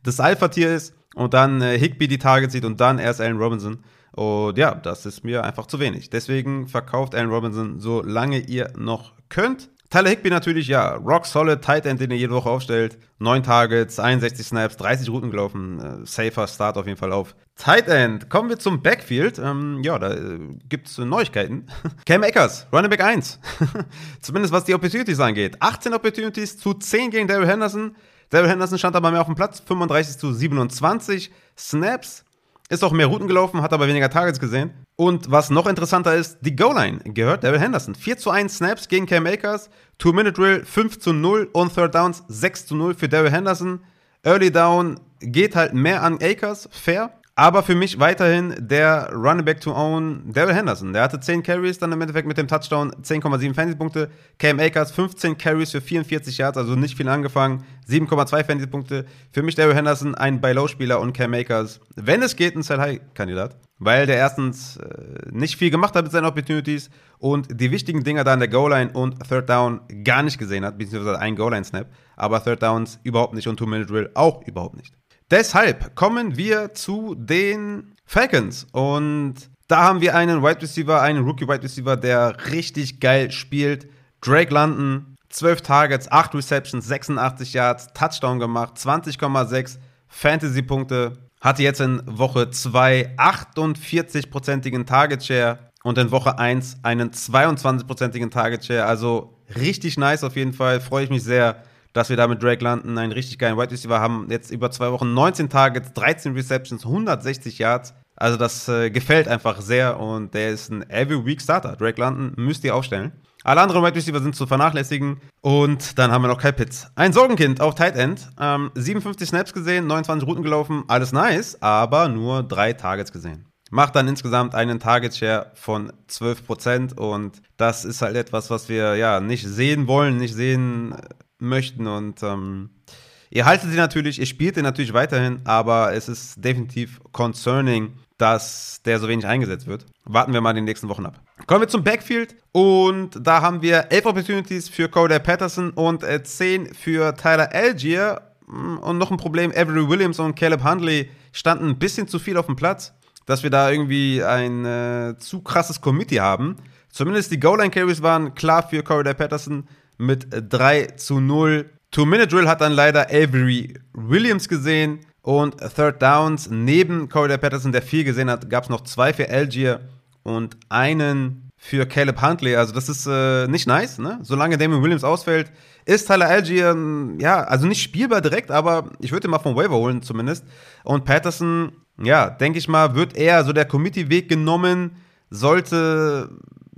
S1: das Alpha-Tier ist und dann äh, Higby die Target sieht und dann erst Allen Robinson. Und ja, das ist mir einfach zu wenig. Deswegen verkauft Allen Robinson, solange ihr noch könnt. Tyler Higby natürlich, ja, rock solid, Tight End, den er jede Woche aufstellt. 9 Targets, 61 Snaps, 30 Routen gelaufen. Äh, safer Start auf jeden Fall auf Tight End. Kommen wir zum Backfield. Ähm, ja, da äh, gibt es Neuigkeiten. Cam Akers, Running Back 1. Zumindest was die Opportunities angeht. 18 Opportunities zu 10 gegen Daryl Henderson. Daryl Henderson stand aber mehr auf dem Platz. 35 zu 27 Snaps. Ist auch mehr Routen gelaufen, hat aber weniger Targets gesehen. Und was noch interessanter ist, die Goal-Line gehört Daryl Henderson. 4 zu 1 Snaps gegen Cam Akers, 2-Minute-Drill 5 zu 0 und Third Downs 6 zu 0 für Daryl Henderson. Early Down geht halt mehr an Akers, fair. Aber für mich weiterhin der Running Back to Own, Daryl Henderson. Der hatte 10 Carries, dann im Endeffekt mit dem Touchdown 10,7 Fantasy-Punkte. Cam Akers 15 Carries für 44 Yards, also nicht viel angefangen. 7,2 Fantasy-Punkte. Für mich Daryl Henderson ein Buy-Low-Spieler und Cam Akers, wenn es geht, ein Sell-High-Kandidat. Weil der erstens äh, nicht viel gemacht hat mit seinen Opportunities und die wichtigen Dinger da in der Goal-Line und Third Down gar nicht gesehen hat, beziehungsweise ein Goal-Line-Snap. Aber Third Downs überhaupt nicht und Two-Minute-Drill auch überhaupt nicht. Deshalb kommen wir zu den Falcons. Und da haben wir einen Wide Receiver, einen Rookie Wide Receiver, der richtig geil spielt. Drake London, 12 Targets, 8 Receptions, 86 Yards, Touchdown gemacht, 20,6 Fantasy-Punkte. Hatte jetzt in Woche 2 48-prozentigen Target Share und in Woche 1 einen 22-prozentigen Target Share. Also richtig nice auf jeden Fall. Freue ich mich sehr dass wir da mit Drake London einen richtig geilen Wide Receiver haben. Jetzt über zwei Wochen 19 Targets, 13 Receptions, 160 Yards. Also das äh, gefällt einfach sehr und der ist ein Every Week Starter. Drake London müsst ihr aufstellen. Alle anderen Wide Receiver sind zu vernachlässigen. Und dann haben wir noch Kyle Pitts. Ein Sorgenkind auf Tight End. Ähm, 57 Snaps gesehen, 29 Routen gelaufen, alles nice, aber nur drei Targets gesehen. Macht dann insgesamt einen Target Share von 12% und das ist halt etwas, was wir ja nicht sehen wollen, nicht sehen möchten. Und ähm, ihr haltet sie natürlich, ihr spielt ihn natürlich weiterhin, aber es ist definitiv concerning, dass der so wenig eingesetzt wird. Warten wir mal in den nächsten Wochen ab. Kommen wir zum Backfield und da haben wir 11 Opportunities für Cody Patterson und 10 äh, für Tyler Algier. Mm, und noch ein Problem, Avery Williams und Caleb Hundley standen ein bisschen zu viel auf dem Platz, dass wir da irgendwie ein äh, zu krasses Committee haben. Zumindest die Goal-Line-Carries waren klar für Corey Patterson mit 3 zu 0. Two-Minute-Drill hat dann leider Avery Williams gesehen und Third Downs neben Corey Patterson, der viel gesehen hat, gab es noch zwei für Algier und einen für Caleb Huntley. Also das ist äh, nicht nice, ne? Solange Damon Williams ausfällt, ist Tyler Algier, ja, also nicht spielbar direkt, aber ich würde ihn mal vom Waiver holen zumindest. Und Patterson, ja, denke ich mal, wird eher so der Committee-Weg genommen, sollte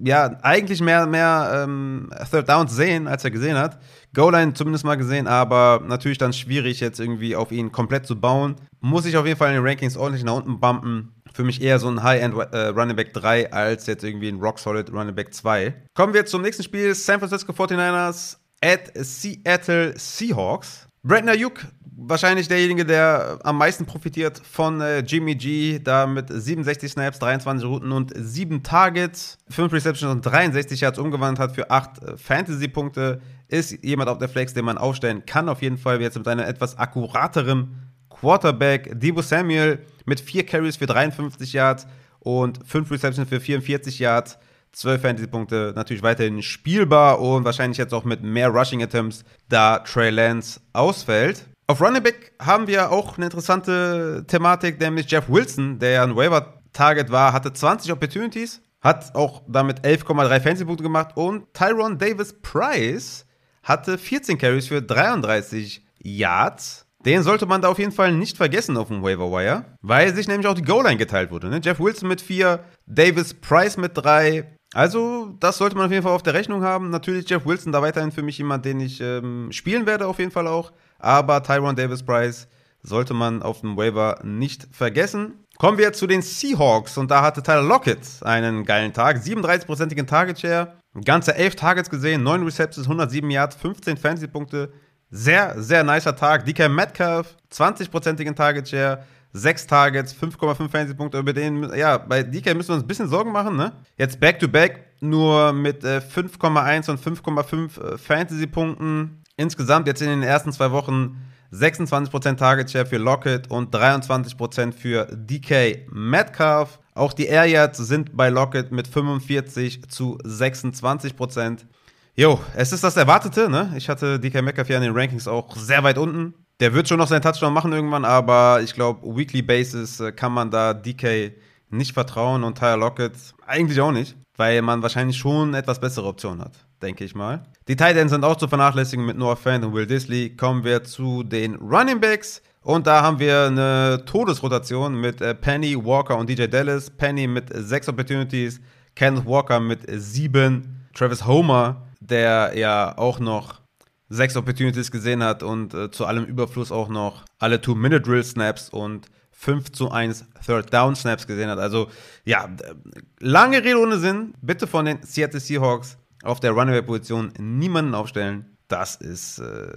S1: ja, eigentlich mehr, mehr ähm, Third Downs sehen, als er gesehen hat. Goal-Line zumindest mal gesehen, aber natürlich dann schwierig, jetzt irgendwie auf ihn komplett zu bauen. Muss ich auf jeden Fall in den Rankings ordentlich nach unten bumpen. Für mich eher so ein High-End äh, Running Back 3 als jetzt irgendwie ein Rock-Solid Running Back 2. Kommen wir zum nächsten Spiel: San Francisco 49ers at Seattle Seahawks. Brandon Ayuk wahrscheinlich derjenige, der am meisten profitiert von äh, Jimmy G, da mit 67 Snaps, 23 Routen und 7 Targets, 5 Receptions und 63 Yards umgewandelt hat für 8 äh, Fantasy-Punkte. Ist jemand auf der Flex, den man aufstellen kann, auf jeden Fall. Jetzt mit einem etwas akkurateren Quarterback. Debo Samuel mit 4 Carries für 53 Yards und 5 Receptions für 44 Yards. 12 Fantasy-Punkte, natürlich weiterhin spielbar und wahrscheinlich jetzt auch mit mehr Rushing-Attempts, da Trey Lance ausfällt. Auf Running Back haben wir auch eine interessante Thematik, nämlich Jeff Wilson, der ja ein Waiver-Target war, hatte 20 Opportunities, hat auch damit 11,3 Fantasy-Punkte gemacht und Tyron Davis Price hatte 14 Carries für 33 Yards. Den sollte man da auf jeden Fall nicht vergessen auf dem Waiver Wire, weil sich nämlich auch die Goal-Line geteilt wurde. Ne? Jeff Wilson mit 4, Davis Price mit 3. Also, das sollte man auf jeden Fall auf der Rechnung haben. Natürlich Jeff Wilson da weiterhin für mich jemand, den ich ähm, spielen werde, auf jeden Fall auch. Aber Tyron Davis Price sollte man auf dem Waiver nicht vergessen. Kommen wir zu den Seahawks und da hatte Tyler Lockett einen geilen Tag. 37%igen Target Share, ganze 11 Targets gesehen, 9 Receptions, 107 Yards, 15 Fantasy-Punkte. Sehr, sehr nicer Tag. DK Metcalf, 20%igen Target Share, 6 Targets, 5,5 Fantasy-Punkte. Über den, ja, bei DK müssen wir uns ein bisschen Sorgen machen, ne? Jetzt Back-to-Back -back nur mit äh, 5,1 und 5,5 äh, Fantasy-Punkten. Insgesamt jetzt in den ersten zwei Wochen 26% Target Share für Lockett und 23% für DK Metcalf. Auch die Air Yards sind bei Lockett mit 45 zu 26%. Jo, es ist das Erwartete, ne? Ich hatte DK Metcalf ja in den Rankings auch sehr weit unten. Der wird schon noch seinen Touchdown machen irgendwann, aber ich glaube, Weekly Basis äh, kann man da DK nicht vertrauen und Tyler Lockett eigentlich auch nicht, weil man wahrscheinlich schon etwas bessere Optionen hat, denke ich mal. Die Tight Ends sind auch zu vernachlässigen mit Noah Fant und Will Disley. Kommen wir zu den Running Backs. Und da haben wir eine Todesrotation mit äh, Penny, Walker und DJ Dallas. Penny mit sechs Opportunities, Kenneth Walker mit sieben, Travis Homer, der ja auch noch sechs Opportunities gesehen hat und äh, zu allem Überfluss auch noch alle Two-Minute-Drill-Snaps und 5 zu 1 Third Down Snaps gesehen hat. Also ja, lange Rede ohne Sinn. Bitte von den Seattle Seahawks auf der Runaway-Position niemanden aufstellen. Das ist äh,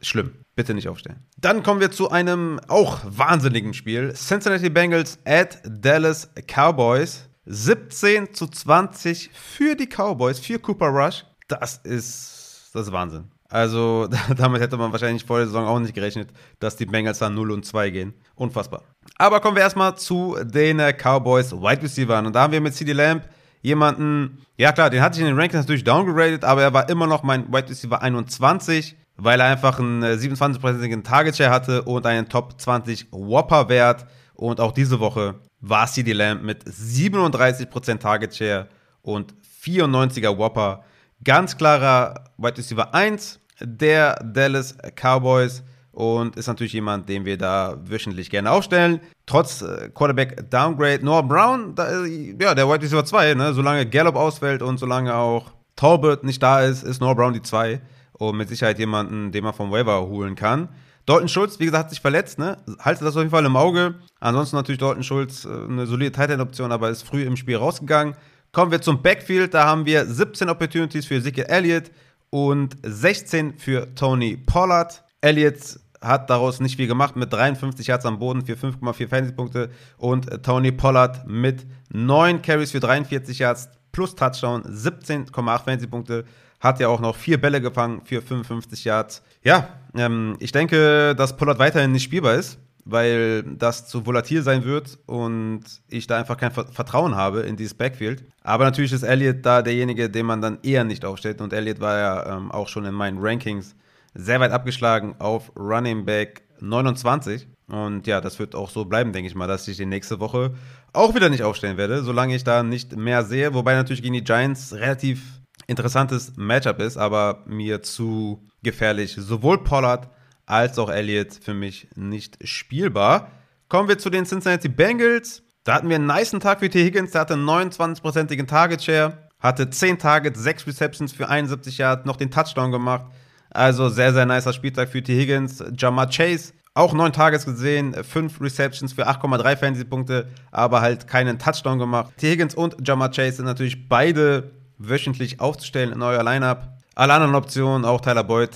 S1: schlimm. Bitte nicht aufstellen. Dann kommen wir zu einem auch wahnsinnigen Spiel. Cincinnati Bengals at Dallas Cowboys. 17 zu 20 für die Cowboys, für Cooper Rush. Das ist, das ist Wahnsinn. Also damit hätte man wahrscheinlich vor der Saison auch nicht gerechnet, dass die Bengals da 0 und 2 gehen. Unfassbar. Aber kommen wir erstmal zu den Cowboys Wide Receivers. Und da haben wir mit CD Lamb jemanden, ja klar, den hatte ich in den Rankings natürlich downgraded, aber er war immer noch mein Wide Receiver 21, weil er einfach einen 27%igen Target Share hatte und einen Top 20 Whopper Wert. Und auch diese Woche war CD Lamb mit 37% Target Share und 94er Whopper. Ganz klarer Wide Receiver 1 der Dallas Cowboys und ist natürlich jemand, den wir da wöchentlich gerne aufstellen. Trotz äh, Quarterback Downgrade. Noah Brown, da, ja, der Wide Receiver 2, ne? solange Gallup ausfällt und solange auch Talbot nicht da ist, ist Noah Brown die 2 und mit Sicherheit jemanden, den man vom Waiver holen kann. Dalton Schulz, wie gesagt, hat sich verletzt, ne? Halte das auf jeden Fall im Auge. Ansonsten natürlich Dalton Schulz äh, eine solide Tight Option, aber ist früh im Spiel rausgegangen. Kommen wir zum Backfield, da haben wir 17 Opportunities für Ezekiel Elliott und 16 für Tony Pollard. Elliott hat daraus nicht viel gemacht mit 53 Yards am Boden für 5,4 Fantasy-Punkte und äh, Tony Pollard mit 9 Carries für 43 Yards plus Touchdown, 17,8 Fantasy-Punkte. Hat ja auch noch vier Bälle gefangen für 55 Yards. Ja, ähm, ich denke, dass Pollard weiterhin nicht spielbar ist, weil das zu volatil sein wird und ich da einfach kein Vertrauen habe in dieses Backfield. Aber natürlich ist Elliott da derjenige, den man dann eher nicht aufstellt und Elliott war ja ähm, auch schon in meinen Rankings sehr weit abgeschlagen auf Running Back 29. Und ja, das wird auch so bleiben, denke ich mal, dass ich die nächste Woche auch wieder nicht aufstellen werde, solange ich da nicht mehr sehe. Wobei natürlich gegen die Giants relativ interessantes Matchup ist, aber mir zu gefährlich. Sowohl Pollard als auch Elliott für mich nicht spielbar. Kommen wir zu den Cincinnati Bengals. Da hatten wir einen niceen Tag für T. Higgins, der hatte 29%igen Target Share, hatte 10 Targets, 6 Receptions für 71 Yards, noch den Touchdown gemacht. Also sehr, sehr nicer Spieltag für T. Higgins. Jamar Chase, auch neun Tages gesehen, fünf Receptions für 8,3 Fantasy-Punkte, aber halt keinen Touchdown gemacht. T. Higgins und Jamar Chase sind natürlich beide wöchentlich aufzustellen in euer Lineup. Alle anderen Optionen, auch Tyler Boyd,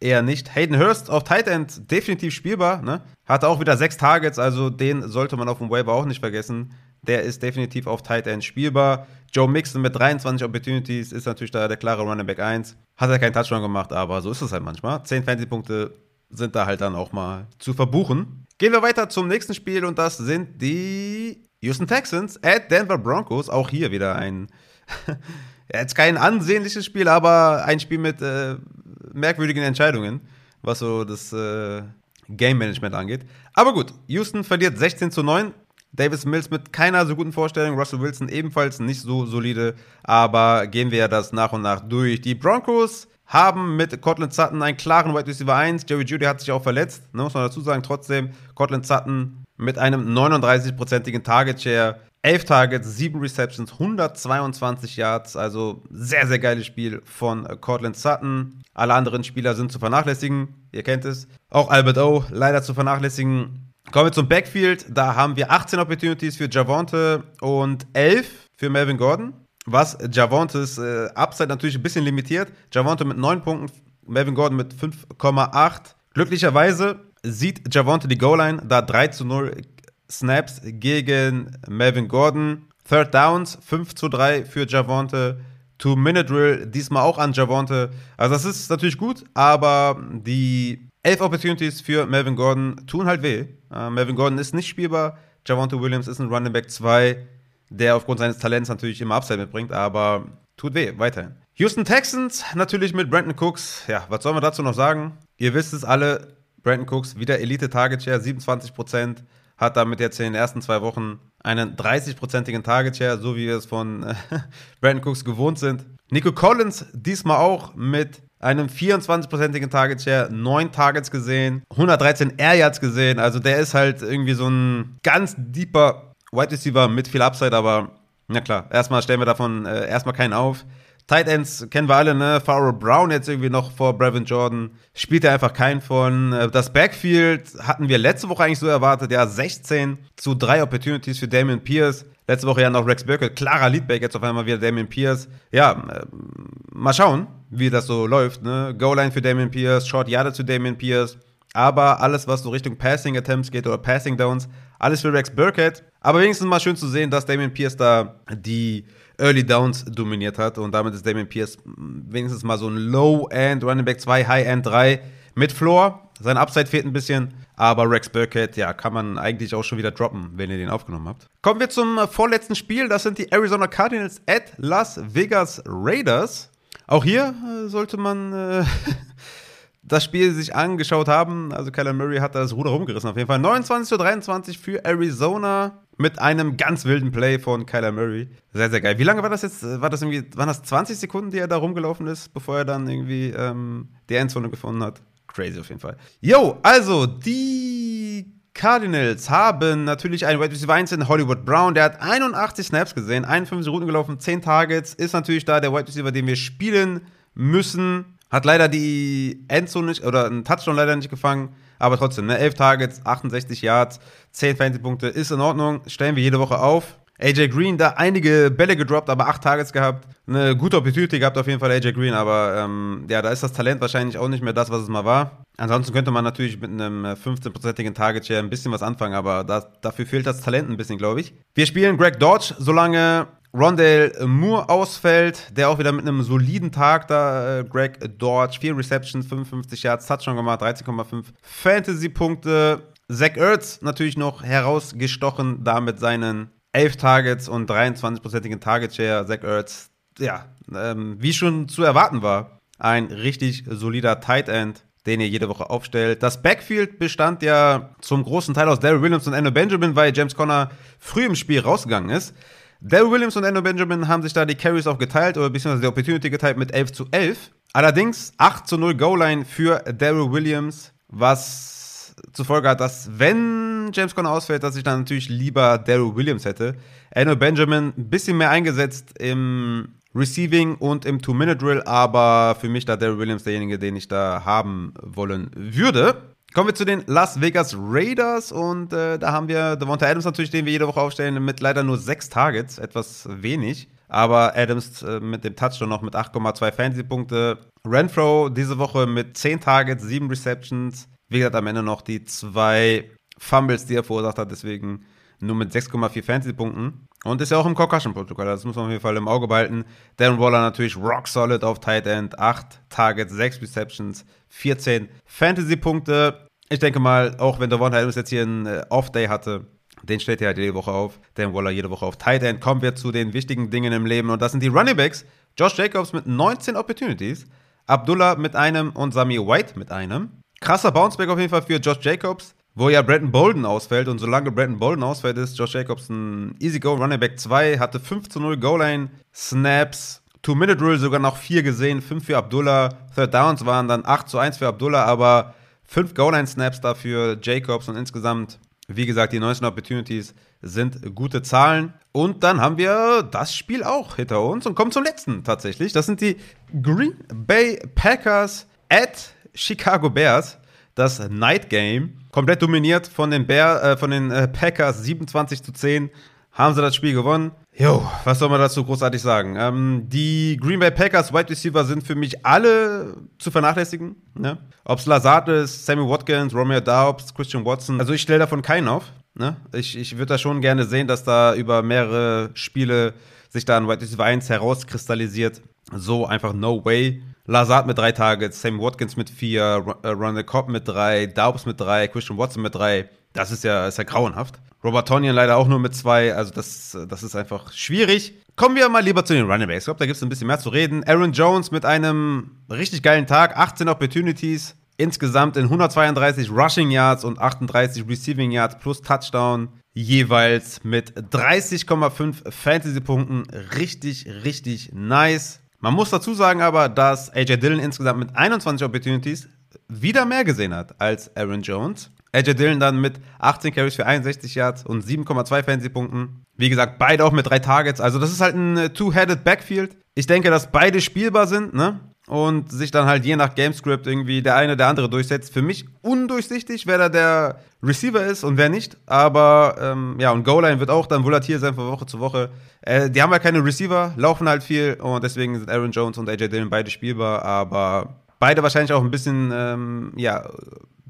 S1: eher nicht. Hayden Hurst auf Tight End definitiv spielbar, ne? Hatte auch wieder sechs Targets, also den sollte man auf dem Waiver auch nicht vergessen. Der ist definitiv auf Tight End spielbar. Joe Mixon mit 23 Opportunities ist natürlich da der klare Running Back 1. Hat er keinen Touchdown gemacht, aber so ist es halt manchmal. 10 Fantasy-Punkte sind da halt dann auch mal zu verbuchen. Gehen wir weiter zum nächsten Spiel und das sind die Houston Texans at Denver Broncos. Auch hier wieder ein, jetzt kein ansehnliches Spiel, aber ein Spiel mit äh, merkwürdigen Entscheidungen, was so das äh, Game Management angeht. Aber gut, Houston verliert 16 zu 9. Davis Mills mit keiner so guten Vorstellung, Russell Wilson ebenfalls nicht so solide, aber gehen wir das nach und nach durch. Die Broncos haben mit Cortland Sutton einen klaren Wide Receiver 1. Jerry Judy hat sich auch verletzt, ne, muss man dazu sagen. Trotzdem, Cortland Sutton mit einem 39-prozentigen Target Share, 11 Targets, 7 Receptions, 122 Yards. Also sehr, sehr geiles Spiel von Cortland Sutton. Alle anderen Spieler sind zu vernachlässigen. Ihr kennt es. Auch Albert O leider zu vernachlässigen. Kommen wir zum Backfield. Da haben wir 18 Opportunities für Javonte und 11 für Melvin Gordon. Was Javontes äh, Upside natürlich ein bisschen limitiert. Javonte mit 9 Punkten, Melvin Gordon mit 5,8. Glücklicherweise sieht Javonte die Goal-Line, da 3 zu 0 Snaps gegen Melvin Gordon. Third Downs, 5 zu 3 für Javonte. Two-Minute-Drill, diesmal auch an Javonte. Also das ist natürlich gut, aber die 11 Opportunities für Melvin Gordon tun halt weh. Uh, Melvin Gordon ist nicht spielbar. Javonte Williams ist ein Running Back 2, der aufgrund seines Talents natürlich immer Upside mitbringt, aber tut weh, weiterhin. Houston Texans natürlich mit Brandon Cooks. Ja, was soll man dazu noch sagen? Ihr wisst es alle, Brandon Cooks wieder Elite Target Share, 27%, hat damit jetzt in den ersten zwei Wochen einen 30-prozentigen Target Share, so wie wir es von äh, Brandon Cooks gewohnt sind. Nico Collins diesmal auch mit einem 24-prozentigen Target Share, 9 Targets gesehen, 113 Air Yards gesehen. Also der ist halt irgendwie so ein ganz deeper Wide Receiver mit viel Upside, aber na klar, erstmal stellen wir davon äh, erstmal keinen auf. Tight Ends kennen wir alle, ne? Pharaoh Brown jetzt irgendwie noch vor Brevin Jordan. Spielt er einfach keinen von. Äh, das Backfield hatten wir letzte Woche eigentlich so erwartet. Ja, 16 zu 3 Opportunities für Damian Pierce. Letzte Woche ja noch Rex Burkett. Klarer Leadback, jetzt auf einmal wieder Damian Pierce. Ja, äh, mal schauen, wie das so läuft, ne? Goal-Line für Damian Pierce, Short Yard zu Damian Pierce. Aber alles, was so Richtung Passing Attempts geht oder Passing Downs, alles für Rex Burkett. Aber wenigstens mal schön zu sehen, dass Damian Pierce da die Early Downs dominiert hat. Und damit ist Damian Pierce wenigstens mal so ein Low-End Running Back 2, High-End 3 mit Floor. Sein Upside fehlt ein bisschen. Aber Rex Burkett, ja, kann man eigentlich auch schon wieder droppen, wenn ihr den aufgenommen habt. Kommen wir zum vorletzten Spiel. Das sind die Arizona Cardinals at Las Vegas Raiders. Auch hier äh, sollte man äh, das Spiel sich angeschaut haben. Also Kyler Murray hat da das Ruder rumgerissen auf jeden Fall. 29 zu 23 für Arizona mit einem ganz wilden Play von Kyler Murray. Sehr, sehr geil. Wie lange war das jetzt? War das irgendwie, waren das 20 Sekunden, die er da rumgelaufen ist, bevor er dann irgendwie ähm, die Endzone gefunden hat? Crazy auf jeden Fall. Yo, also die Cardinals haben natürlich einen Wide Receiver 1 in Hollywood Brown. Der hat 81 Snaps gesehen, 51 Routen gelaufen, 10 Targets. Ist natürlich da der Wide Receiver, den wir spielen müssen. Hat leider die Endzone nicht, oder einen Touchdown leider nicht gefangen. Aber trotzdem, ne, 11 Targets, 68 Yards, 10 Fantasy-Punkte ist in Ordnung. Stellen wir jede Woche auf. AJ Green da einige Bälle gedroppt, aber 8 Targets gehabt. Eine gute Opportunity gehabt auf jeden Fall AJ Green, aber ähm, ja, da ist das Talent wahrscheinlich auch nicht mehr das, was es mal war. Ansonsten könnte man natürlich mit einem 15-prozentigen Target Share ein bisschen was anfangen, aber das, dafür fehlt das Talent ein bisschen, glaube ich. Wir spielen Greg Dodge, solange Rondale Moore ausfällt, der auch wieder mit einem soliden Tag da, äh, Greg Dodge, 4 Receptions, 55 Yards, Touchdown gemacht, 13,5 Fantasy-Punkte. Zach Ertz natürlich noch herausgestochen, da mit seinen 11 Targets und 23-prozentigen Target Share. Zach Ertz, ja, ähm, wie schon zu erwarten war, ein richtig solider Tight End den ihr jede Woche aufstellt. Das Backfield bestand ja zum großen Teil aus Daryl Williams und Endo Benjamin, weil James Conner früh im Spiel rausgegangen ist. Daryl Williams und Endo Benjamin haben sich da die Carries auch geteilt oder beziehungsweise die Opportunity geteilt mit 11 zu 11. Allerdings 8 zu 0 Goal-Line für Daryl Williams, was zur Folge hat, dass wenn James Conner ausfällt, dass ich dann natürlich lieber Daryl Williams hätte. Endo Benjamin ein bisschen mehr eingesetzt im Receiving und im Two-Minute-Drill, aber für mich da Daryl Williams derjenige, den ich da haben wollen würde. Kommen wir zu den Las Vegas Raiders und äh, da haben wir Devonta Adams natürlich, den wir jede Woche aufstellen, mit leider nur sechs Targets, etwas wenig. Aber Adams äh, mit dem Touchdown noch mit 8,2 Fantasy-Punkte. Renfro diese Woche mit 10 Targets, 7 Receptions. Wie gesagt, am Ende noch die zwei Fumbles, die er verursacht hat, deswegen nur mit 6,4 Fantasy-Punkten. Und ist ja auch im Concussion-Protokoll, das muss man auf jeden Fall im Auge behalten. Darren Waller natürlich rock solid auf Tight End, 8 Targets, 6 Receptions, 14 Fantasy-Punkte. Ich denke mal, auch wenn Devonta Adams jetzt hier einen äh, Off-Day hatte, Den stellt er halt jede Woche auf. Dan Waller jede Woche auf Tight End. Kommen wir zu den wichtigen Dingen im Leben. Und das sind die Running Backs. Josh Jacobs mit 19 Opportunities. Abdullah mit einem und Samir White mit einem. Krasser Bounceback auf jeden Fall für Josh Jacobs. Wo ja Brandon Bolden ausfällt und solange Brandon Bolden ausfällt, ist Josh Jacobs ein Easy Go Running Back 2, hatte 5 zu 0 Goal Line Snaps, Two-Minute-Rule sogar noch 4 gesehen, 5 für Abdullah, Third Downs waren dann 8 zu 1 für Abdullah, aber 5 Goal Line Snaps dafür Jacobs und insgesamt, wie gesagt, die 19 Opportunities sind gute Zahlen. Und dann haben wir das Spiel auch hinter uns und kommen zum letzten tatsächlich. Das sind die Green Bay Packers at Chicago Bears, das Night Game komplett dominiert von den, Bear, äh, von den äh, Packers 27 zu 10. Haben sie das Spiel gewonnen. Jo, was soll man dazu großartig sagen? Ähm, die Green Bay Packers Wide Receiver sind für mich alle zu vernachlässigen. Ne? Ob es Lazard ist, Sammy Watkins, Romeo Daubs, Christian Watson. Also ich stelle davon keinen auf. Ne? Ich, ich würde da schon gerne sehen, dass da über mehrere Spiele sich da ein Wide Receiver 1 herauskristallisiert. So einfach no way. Lazard mit drei Targets, Sam Watkins mit vier, äh, Ronald Cobb mit drei, Daubs mit drei, Christian Watson mit drei. Das ist ja, ist ja grauenhaft. Robert Tonyan leider auch nur mit zwei. Also das, das ist einfach schwierig. Kommen wir mal lieber zu den Running Backs. Ich glaube, da gibt es ein bisschen mehr zu reden. Aaron Jones mit einem richtig geilen Tag, 18 Opportunities, insgesamt in 132 Rushing Yards und 38 Receiving Yards plus Touchdown jeweils mit 30,5 Fantasy-Punkten. Richtig, richtig nice. Man muss dazu sagen aber, dass AJ Dillon insgesamt mit 21 Opportunities wieder mehr gesehen hat als Aaron Jones. AJ Dillon dann mit 18 Carries für 61 Yards und 7,2 Fantasy-Punkten. Wie gesagt, beide auch mit drei Targets. Also das ist halt ein Two-Headed Backfield. Ich denke, dass beide spielbar sind, ne? Und sich dann halt je nach Gamescript irgendwie der eine der andere durchsetzt. Für mich undurchsichtig, wer da der Receiver ist und wer nicht. Aber ähm, ja, und Goal-Line wird auch dann volatil sein von Woche zu Woche. Äh, die haben halt keine Receiver, laufen halt viel und deswegen sind Aaron Jones und AJ Dillon beide spielbar, aber beide wahrscheinlich auch ein bisschen, ähm, ja,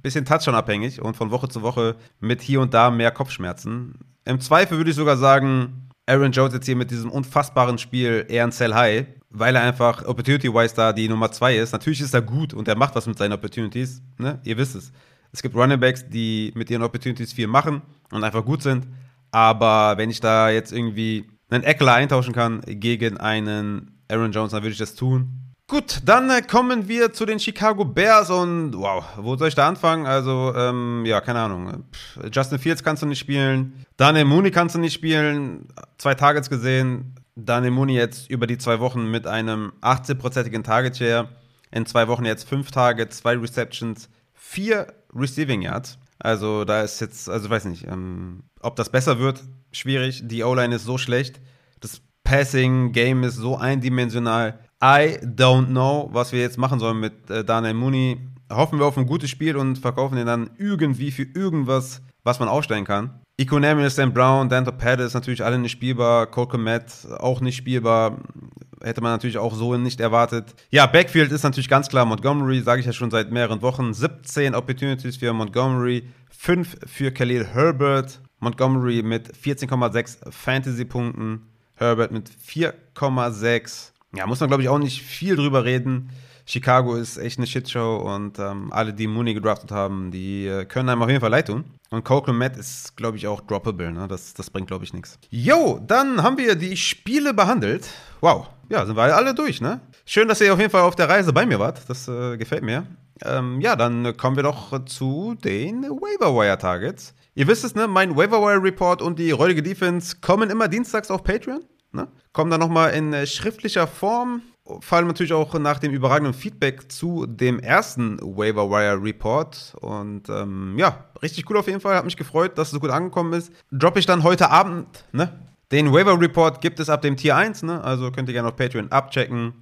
S1: bisschen Touchdown-abhängig und von Woche zu Woche mit hier und da mehr Kopfschmerzen. Im Zweifel würde ich sogar sagen, Aaron Jones jetzt hier mit diesem unfassbaren Spiel eher ein Sell High, weil er einfach Opportunity-wise da die Nummer 2 ist. Natürlich ist er gut und er macht was mit seinen Opportunities, ne? Ihr wisst es. Es gibt Running Backs, die mit ihren Opportunities viel machen und einfach gut sind. Aber wenn ich da jetzt irgendwie einen Eckler eintauschen kann gegen einen Aaron Jones, dann würde ich das tun. Gut, dann äh, kommen wir zu den Chicago Bears und wow, wo soll ich da anfangen? Also, ähm, ja, keine Ahnung. Justin Fields kannst du nicht spielen. Daniel Mooney kannst du nicht spielen. Zwei Targets gesehen. Daniel Mooney jetzt über die zwei Wochen mit einem 18-prozentigen Target Share. In zwei Wochen jetzt fünf Targets, zwei Receptions, vier Receiving Yards. Also da ist jetzt, also weiß nicht, ähm, ob das besser wird, schwierig. Die O-Line ist so schlecht. Das Passing-Game ist so eindimensional. I don't know, was wir jetzt machen sollen mit äh, Daniel Mooney. Hoffen wir auf ein gutes Spiel und verkaufen ihn dann irgendwie für irgendwas, was man aufstellen kann. Economy, Sam Brown, Dante Pettis natürlich alle nicht spielbar. Cole Komet auch nicht spielbar hätte man natürlich auch so nicht erwartet. Ja, Backfield ist natürlich ganz klar Montgomery, sage ich ja schon seit mehreren Wochen. 17 Opportunities für Montgomery, 5 für Khalil Herbert. Montgomery mit 14,6 Fantasy-Punkten, Herbert mit 4,6. Ja, muss man glaube ich auch nicht viel drüber reden. Chicago ist echt eine Shitshow und ähm, alle, die Mooney gedraftet haben, die äh, können einem auf jeden Fall leid tun. Und Coco Matt ist, glaube ich, auch droppable. Ne? Das, das bringt, glaube ich, nichts. Jo, dann haben wir die Spiele behandelt. Wow, ja, sind wir alle durch, ne? Schön, dass ihr auf jeden Fall auf der Reise bei mir wart. Das äh, gefällt mir. Ähm, ja, dann kommen wir doch zu den Waiver Targets. Ihr wisst es, ne? Mein Waiver Report und die räudige Defense kommen immer dienstags auf Patreon. Ne? Kommen dann nochmal in äh, schriftlicher Form vor allem natürlich auch nach dem überragenden Feedback zu dem ersten Waiver Wire Report. Und ähm, ja, richtig cool auf jeden Fall. Hat mich gefreut, dass es so gut angekommen ist. Droppe ich dann heute Abend, ne? Den Waiver Report gibt es ab dem Tier 1, ne? Also könnt ihr gerne auf Patreon abchecken.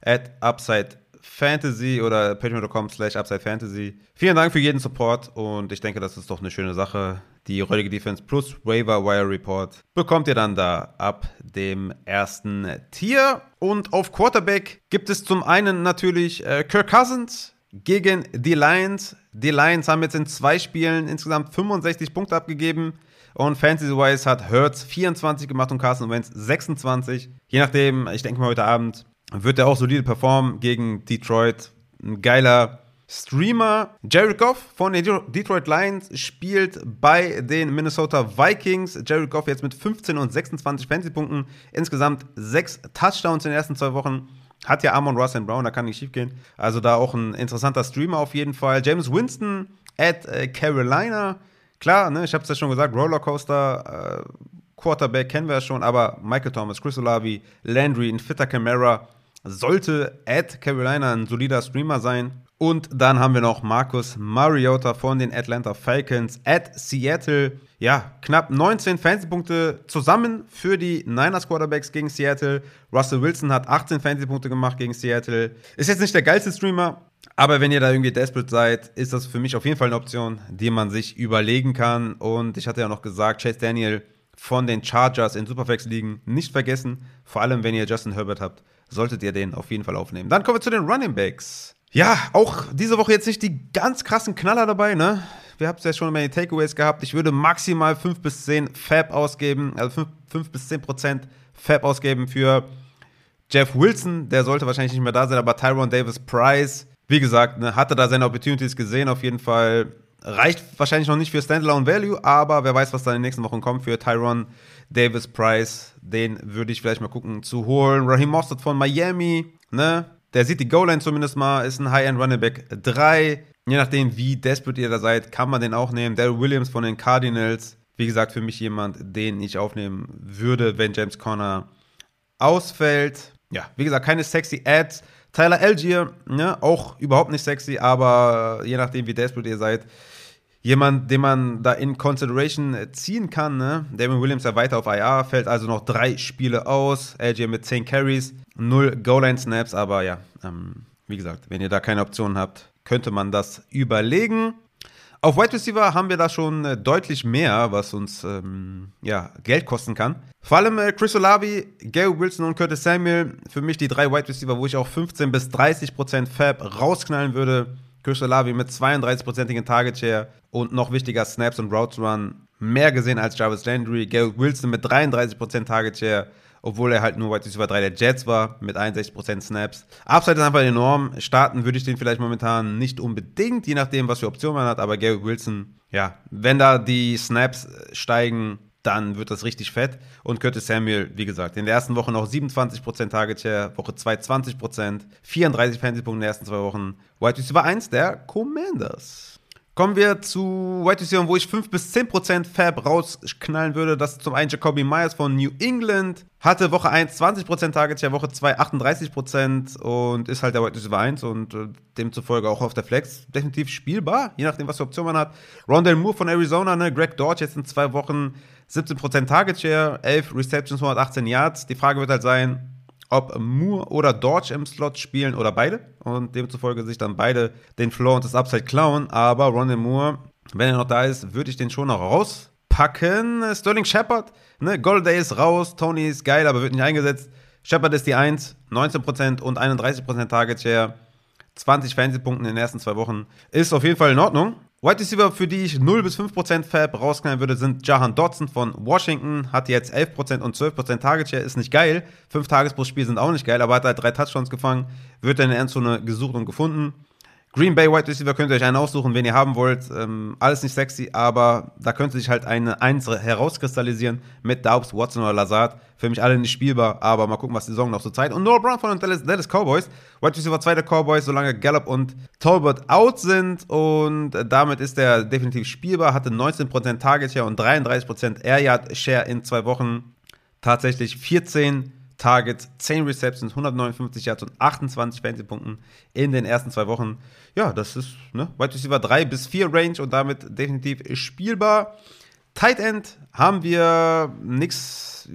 S1: At Upside Fantasy oder patreon.com slash Upside Fantasy. Vielen Dank für jeden Support und ich denke, das ist doch eine schöne Sache. Die heutige Defense plus Waiver Wire Report bekommt ihr dann da ab dem ersten Tier. Und auf Quarterback gibt es zum einen natürlich äh, Kirk Cousins gegen die Lions. Die Lions haben jetzt in zwei Spielen insgesamt 65 Punkte abgegeben. Und Fantasy-wise hat Hertz 24 gemacht und Carson Wentz 26. Je nachdem, ich denke mal heute Abend wird er auch solide performen gegen Detroit. Ein geiler Streamer. Jared Goff von den Detroit Lions spielt bei den Minnesota Vikings. Jared Goff jetzt mit 15 und 26 Fantasy-Punkten. Insgesamt sechs Touchdowns in den ersten zwei Wochen. Hat ja Amon Russell Brown, da kann nicht schief gehen. Also da auch ein interessanter Streamer auf jeden Fall. James Winston at äh, Carolina. Klar, ne, ich habe es ja schon gesagt, Rollercoaster, äh, Quarterback kennen wir ja schon, aber Michael Thomas, Chris Olavi, Landry, ein fitter Camara sollte at Carolina ein solider Streamer sein. Und dann haben wir noch Marcus Mariota von den Atlanta Falcons at Seattle. Ja, knapp 19 Fantasy-Punkte zusammen für die Niners Quarterbacks gegen Seattle. Russell Wilson hat 18 Fantasy-Punkte gemacht gegen Seattle. Ist jetzt nicht der geilste Streamer, aber wenn ihr da irgendwie desperate seid, ist das für mich auf jeden Fall eine Option, die man sich überlegen kann. Und ich hatte ja noch gesagt, Chase Daniel von den Chargers in Superflex liegen nicht vergessen. Vor allem, wenn ihr Justin Herbert habt, solltet ihr den auf jeden Fall aufnehmen. Dann kommen wir zu den Running Backs. Ja, auch diese Woche jetzt nicht die ganz krassen Knaller dabei, ne? Wir haben es ja schon bei den Takeaways gehabt. Ich würde maximal 5 bis 10 Fab ausgeben, also 5, 5 bis 10 Prozent Fab ausgeben für Jeff Wilson. Der sollte wahrscheinlich nicht mehr da sein, aber Tyron Davis Price, wie gesagt, ne, hatte da seine Opportunities gesehen, auf jeden Fall. Reicht wahrscheinlich noch nicht für Standalone Value, aber wer weiß, was da in den nächsten Wochen kommt für Tyron Davis Price. Den würde ich vielleicht mal gucken zu holen. Raheem Mostert von Miami, ne? Der sieht die Goal-Line zumindest mal, ist ein High-End Running Back 3. Je nachdem, wie desperate ihr da seid, kann man den auch nehmen. Daryl Williams von den Cardinals. Wie gesagt, für mich jemand, den ich aufnehmen würde, wenn James Conner ausfällt. Ja, wie gesagt, keine sexy Ads. Tyler Algier, ne, auch überhaupt nicht sexy, aber je nachdem, wie desperate ihr seid, jemand, den man da in Consideration ziehen kann. Ne? Damon Williams ja weiter auf IR, fällt also noch drei Spiele aus. LG mit 10 Carries, 0 Goal-Line-Snaps, aber ja, ähm, wie gesagt, wenn ihr da keine Optionen habt, könnte man das überlegen. Auf Wide Receiver haben wir da schon äh, deutlich mehr, was uns ähm, ja, Geld kosten kann. Vor allem äh, Chris Olavi, Gary Wilson und Curtis Samuel. Für mich die drei Wide Receiver, wo ich auch 15 bis 30 Prozent Fab rausknallen würde. Chris Olavi mit 32%igen Target Share und noch wichtiger Snaps und Routes Run. Mehr gesehen als Jarvis Landry. Gary Wilson mit 33% Target Share, obwohl er halt nur Wide Receiver 3 der Jets war, mit 61% Snaps. Upside ist einfach enorm. Starten würde ich den vielleicht momentan nicht unbedingt, je nachdem, was für Optionen man hat, aber Gary Wilson, ja, wenn da die Snaps steigen, dann wird das richtig fett. Und Curtis Samuel, wie gesagt, in der ersten Woche noch 27% Target Share, Woche 2 20%, 34 Fantasy-Punkte in den ersten zwei Wochen. White Receiver 1 der Commanders. Kommen wir zu White Receiver, wo ich 5 bis 10% Fab rausknallen würde. Das ist zum einen Jacoby Myers von New England. Hatte Woche 1 20% Target Share, Woche 2 38% und ist halt der White Receiver 1 und äh, demzufolge auch auf der Flex definitiv spielbar, je nachdem, was für Option man hat. Rondell Moore von Arizona, ne? Greg Dodge jetzt in zwei Wochen 17% Target Share, 11 Receptions, 118 Yards. Die Frage wird halt sein, ob Moore oder Dodge im Slot spielen oder beide. Und demzufolge sich dann beide den Floor und das Upside klauen. Aber Ronald Moore, wenn er noch da ist, würde ich den schon noch rauspacken. Sterling Shepard, ne? Golday ist raus, Tony ist geil, aber wird nicht eingesetzt. Shepard ist die 1, 19% und 31% Target Share. 20 Fantasy-Punkten in den ersten zwei Wochen. Ist auf jeden Fall in Ordnung. Wide Receiver, für die ich 0 bis 5% Fab rausknallen würde, sind Jahan Dodson von Washington. Hat jetzt 11% und 12% Target Share. Ist nicht geil. 5 Tages pro Spiel sind auch nicht geil, aber hat halt drei Touchdowns gefangen. Wird in der Endzone gesucht und gefunden. Green Bay Wide Receiver könnt ihr euch einen aussuchen, wenn ihr haben wollt. Ähm, alles nicht sexy, aber da könnte sich halt eine Eins herauskristallisieren mit Daubs, Watson oder Lazard. Für mich alle nicht spielbar, aber mal gucken, was die Saison noch so zeigt. Und Noah Brown von den Dallas, Dallas Cowboys. Wide Receiver 2 der Cowboys, solange Gallup und Talbot out sind. Und damit ist er definitiv spielbar. Hatte 19% Target Share und 33% Air Yard Share in zwei Wochen. Tatsächlich 14 Targets, 10 Receptions, 159 Yards und 28 Fantasy-Punkten in den ersten zwei Wochen. Ja, das ist ne, Wide Receiver 3 bis 4 Range und damit definitiv spielbar. Tight End haben wir nichts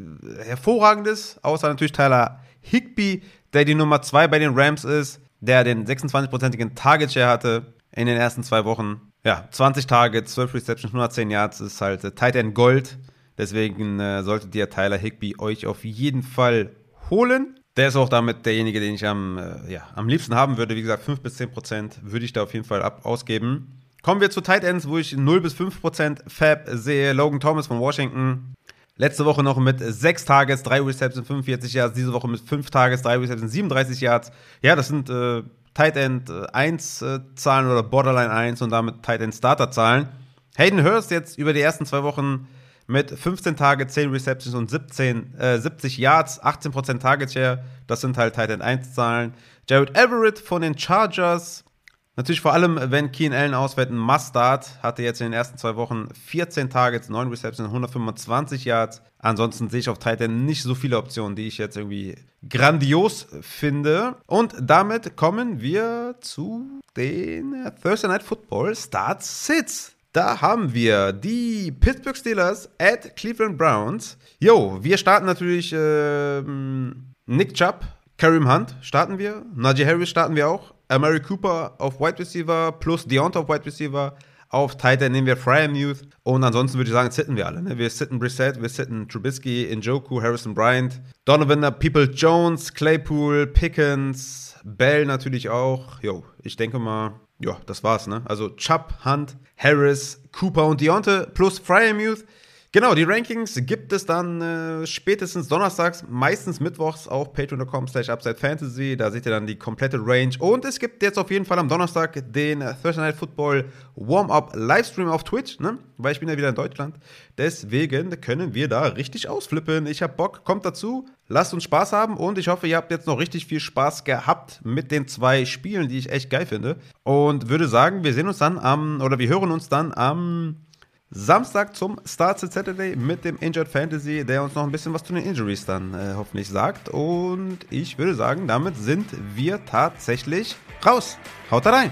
S1: Hervorragendes, außer natürlich Tyler Higby, der die Nummer 2 bei den Rams ist, der den 26-prozentigen Target Share hatte in den ersten zwei Wochen. Ja, 20 Targets, 12 Receptions, 110 Yards ist halt äh, Tight End Gold. Deswegen äh, solltet ihr Tyler Higby euch auf jeden Fall holen. Der ist auch damit derjenige, den ich am, äh, ja, am liebsten haben würde. Wie gesagt, 5 bis 10 Prozent würde ich da auf jeden Fall ab ausgeben. Kommen wir zu Tight Ends, wo ich 0 bis 5 Prozent Fab sehe. Logan Thomas von Washington. Letzte Woche noch mit 6 Tages, 3 Receptions, 45 Yards. Diese Woche mit 5 Tages, 3 Receptions, 37 Yards. Ja, das sind äh, Tight End 1 äh, Zahlen oder Borderline 1 und damit Tight End Starter Zahlen. Hayden Hurst jetzt über die ersten zwei Wochen mit 15 Tage, 10 Receptions und 17, äh, 70 Yards, 18% Target Share. Das sind halt Tight End 1 Zahlen. Jared Everett von den Chargers. Natürlich vor allem, wenn Keen Allen ausfällt, ein Must-Start. Hatte jetzt in den ersten zwei Wochen 14 Targets, 9 Receptions, 125 Yards. Ansonsten sehe ich auf Tight End nicht so viele Optionen, die ich jetzt irgendwie grandios finde. Und damit kommen wir zu den Thursday Night Football Start Sits. Da haben wir die Pittsburgh Steelers at Cleveland Browns. Jo, wir starten natürlich äh, Nick Chubb, Kareem Hunt starten wir, Najee Harris starten wir auch, Amari Cooper auf Wide Receiver plus Deontay auf Wide Receiver. Auf Titan nehmen wir Fryermuth. Und ansonsten würde ich sagen, sitten wir alle. Ne? Wir sitten Brissett, wir sitten Trubisky, Njoku, Harrison Bryant, Donovan, People Jones, Claypool, Pickens, Bell natürlich auch. Jo, ich denke mal, ja, das war's, ne? Also Chubb, Hunt, Harris, Cooper und Deontay plus Fryermuth. Genau, die Rankings gibt es dann äh, spätestens donnerstags, meistens mittwochs auf patreon.com slash upsidefantasy. Da seht ihr dann die komplette Range. Und es gibt jetzt auf jeden Fall am Donnerstag den Thursday Night Football Warm-Up Livestream auf Twitch, ne? Weil ich bin ja wieder in Deutschland. Deswegen können wir da richtig ausflippen. Ich hab Bock, kommt dazu. Lasst uns Spaß haben und ich hoffe, ihr habt jetzt noch richtig viel Spaß gehabt mit den zwei Spielen, die ich echt geil finde. Und würde sagen, wir sehen uns dann am, oder wir hören uns dann am Samstag zum Start Saturday mit dem Injured Fantasy, der uns noch ein bisschen was zu den Injuries dann äh, hoffentlich sagt. Und ich würde sagen, damit sind wir tatsächlich raus. Haut rein!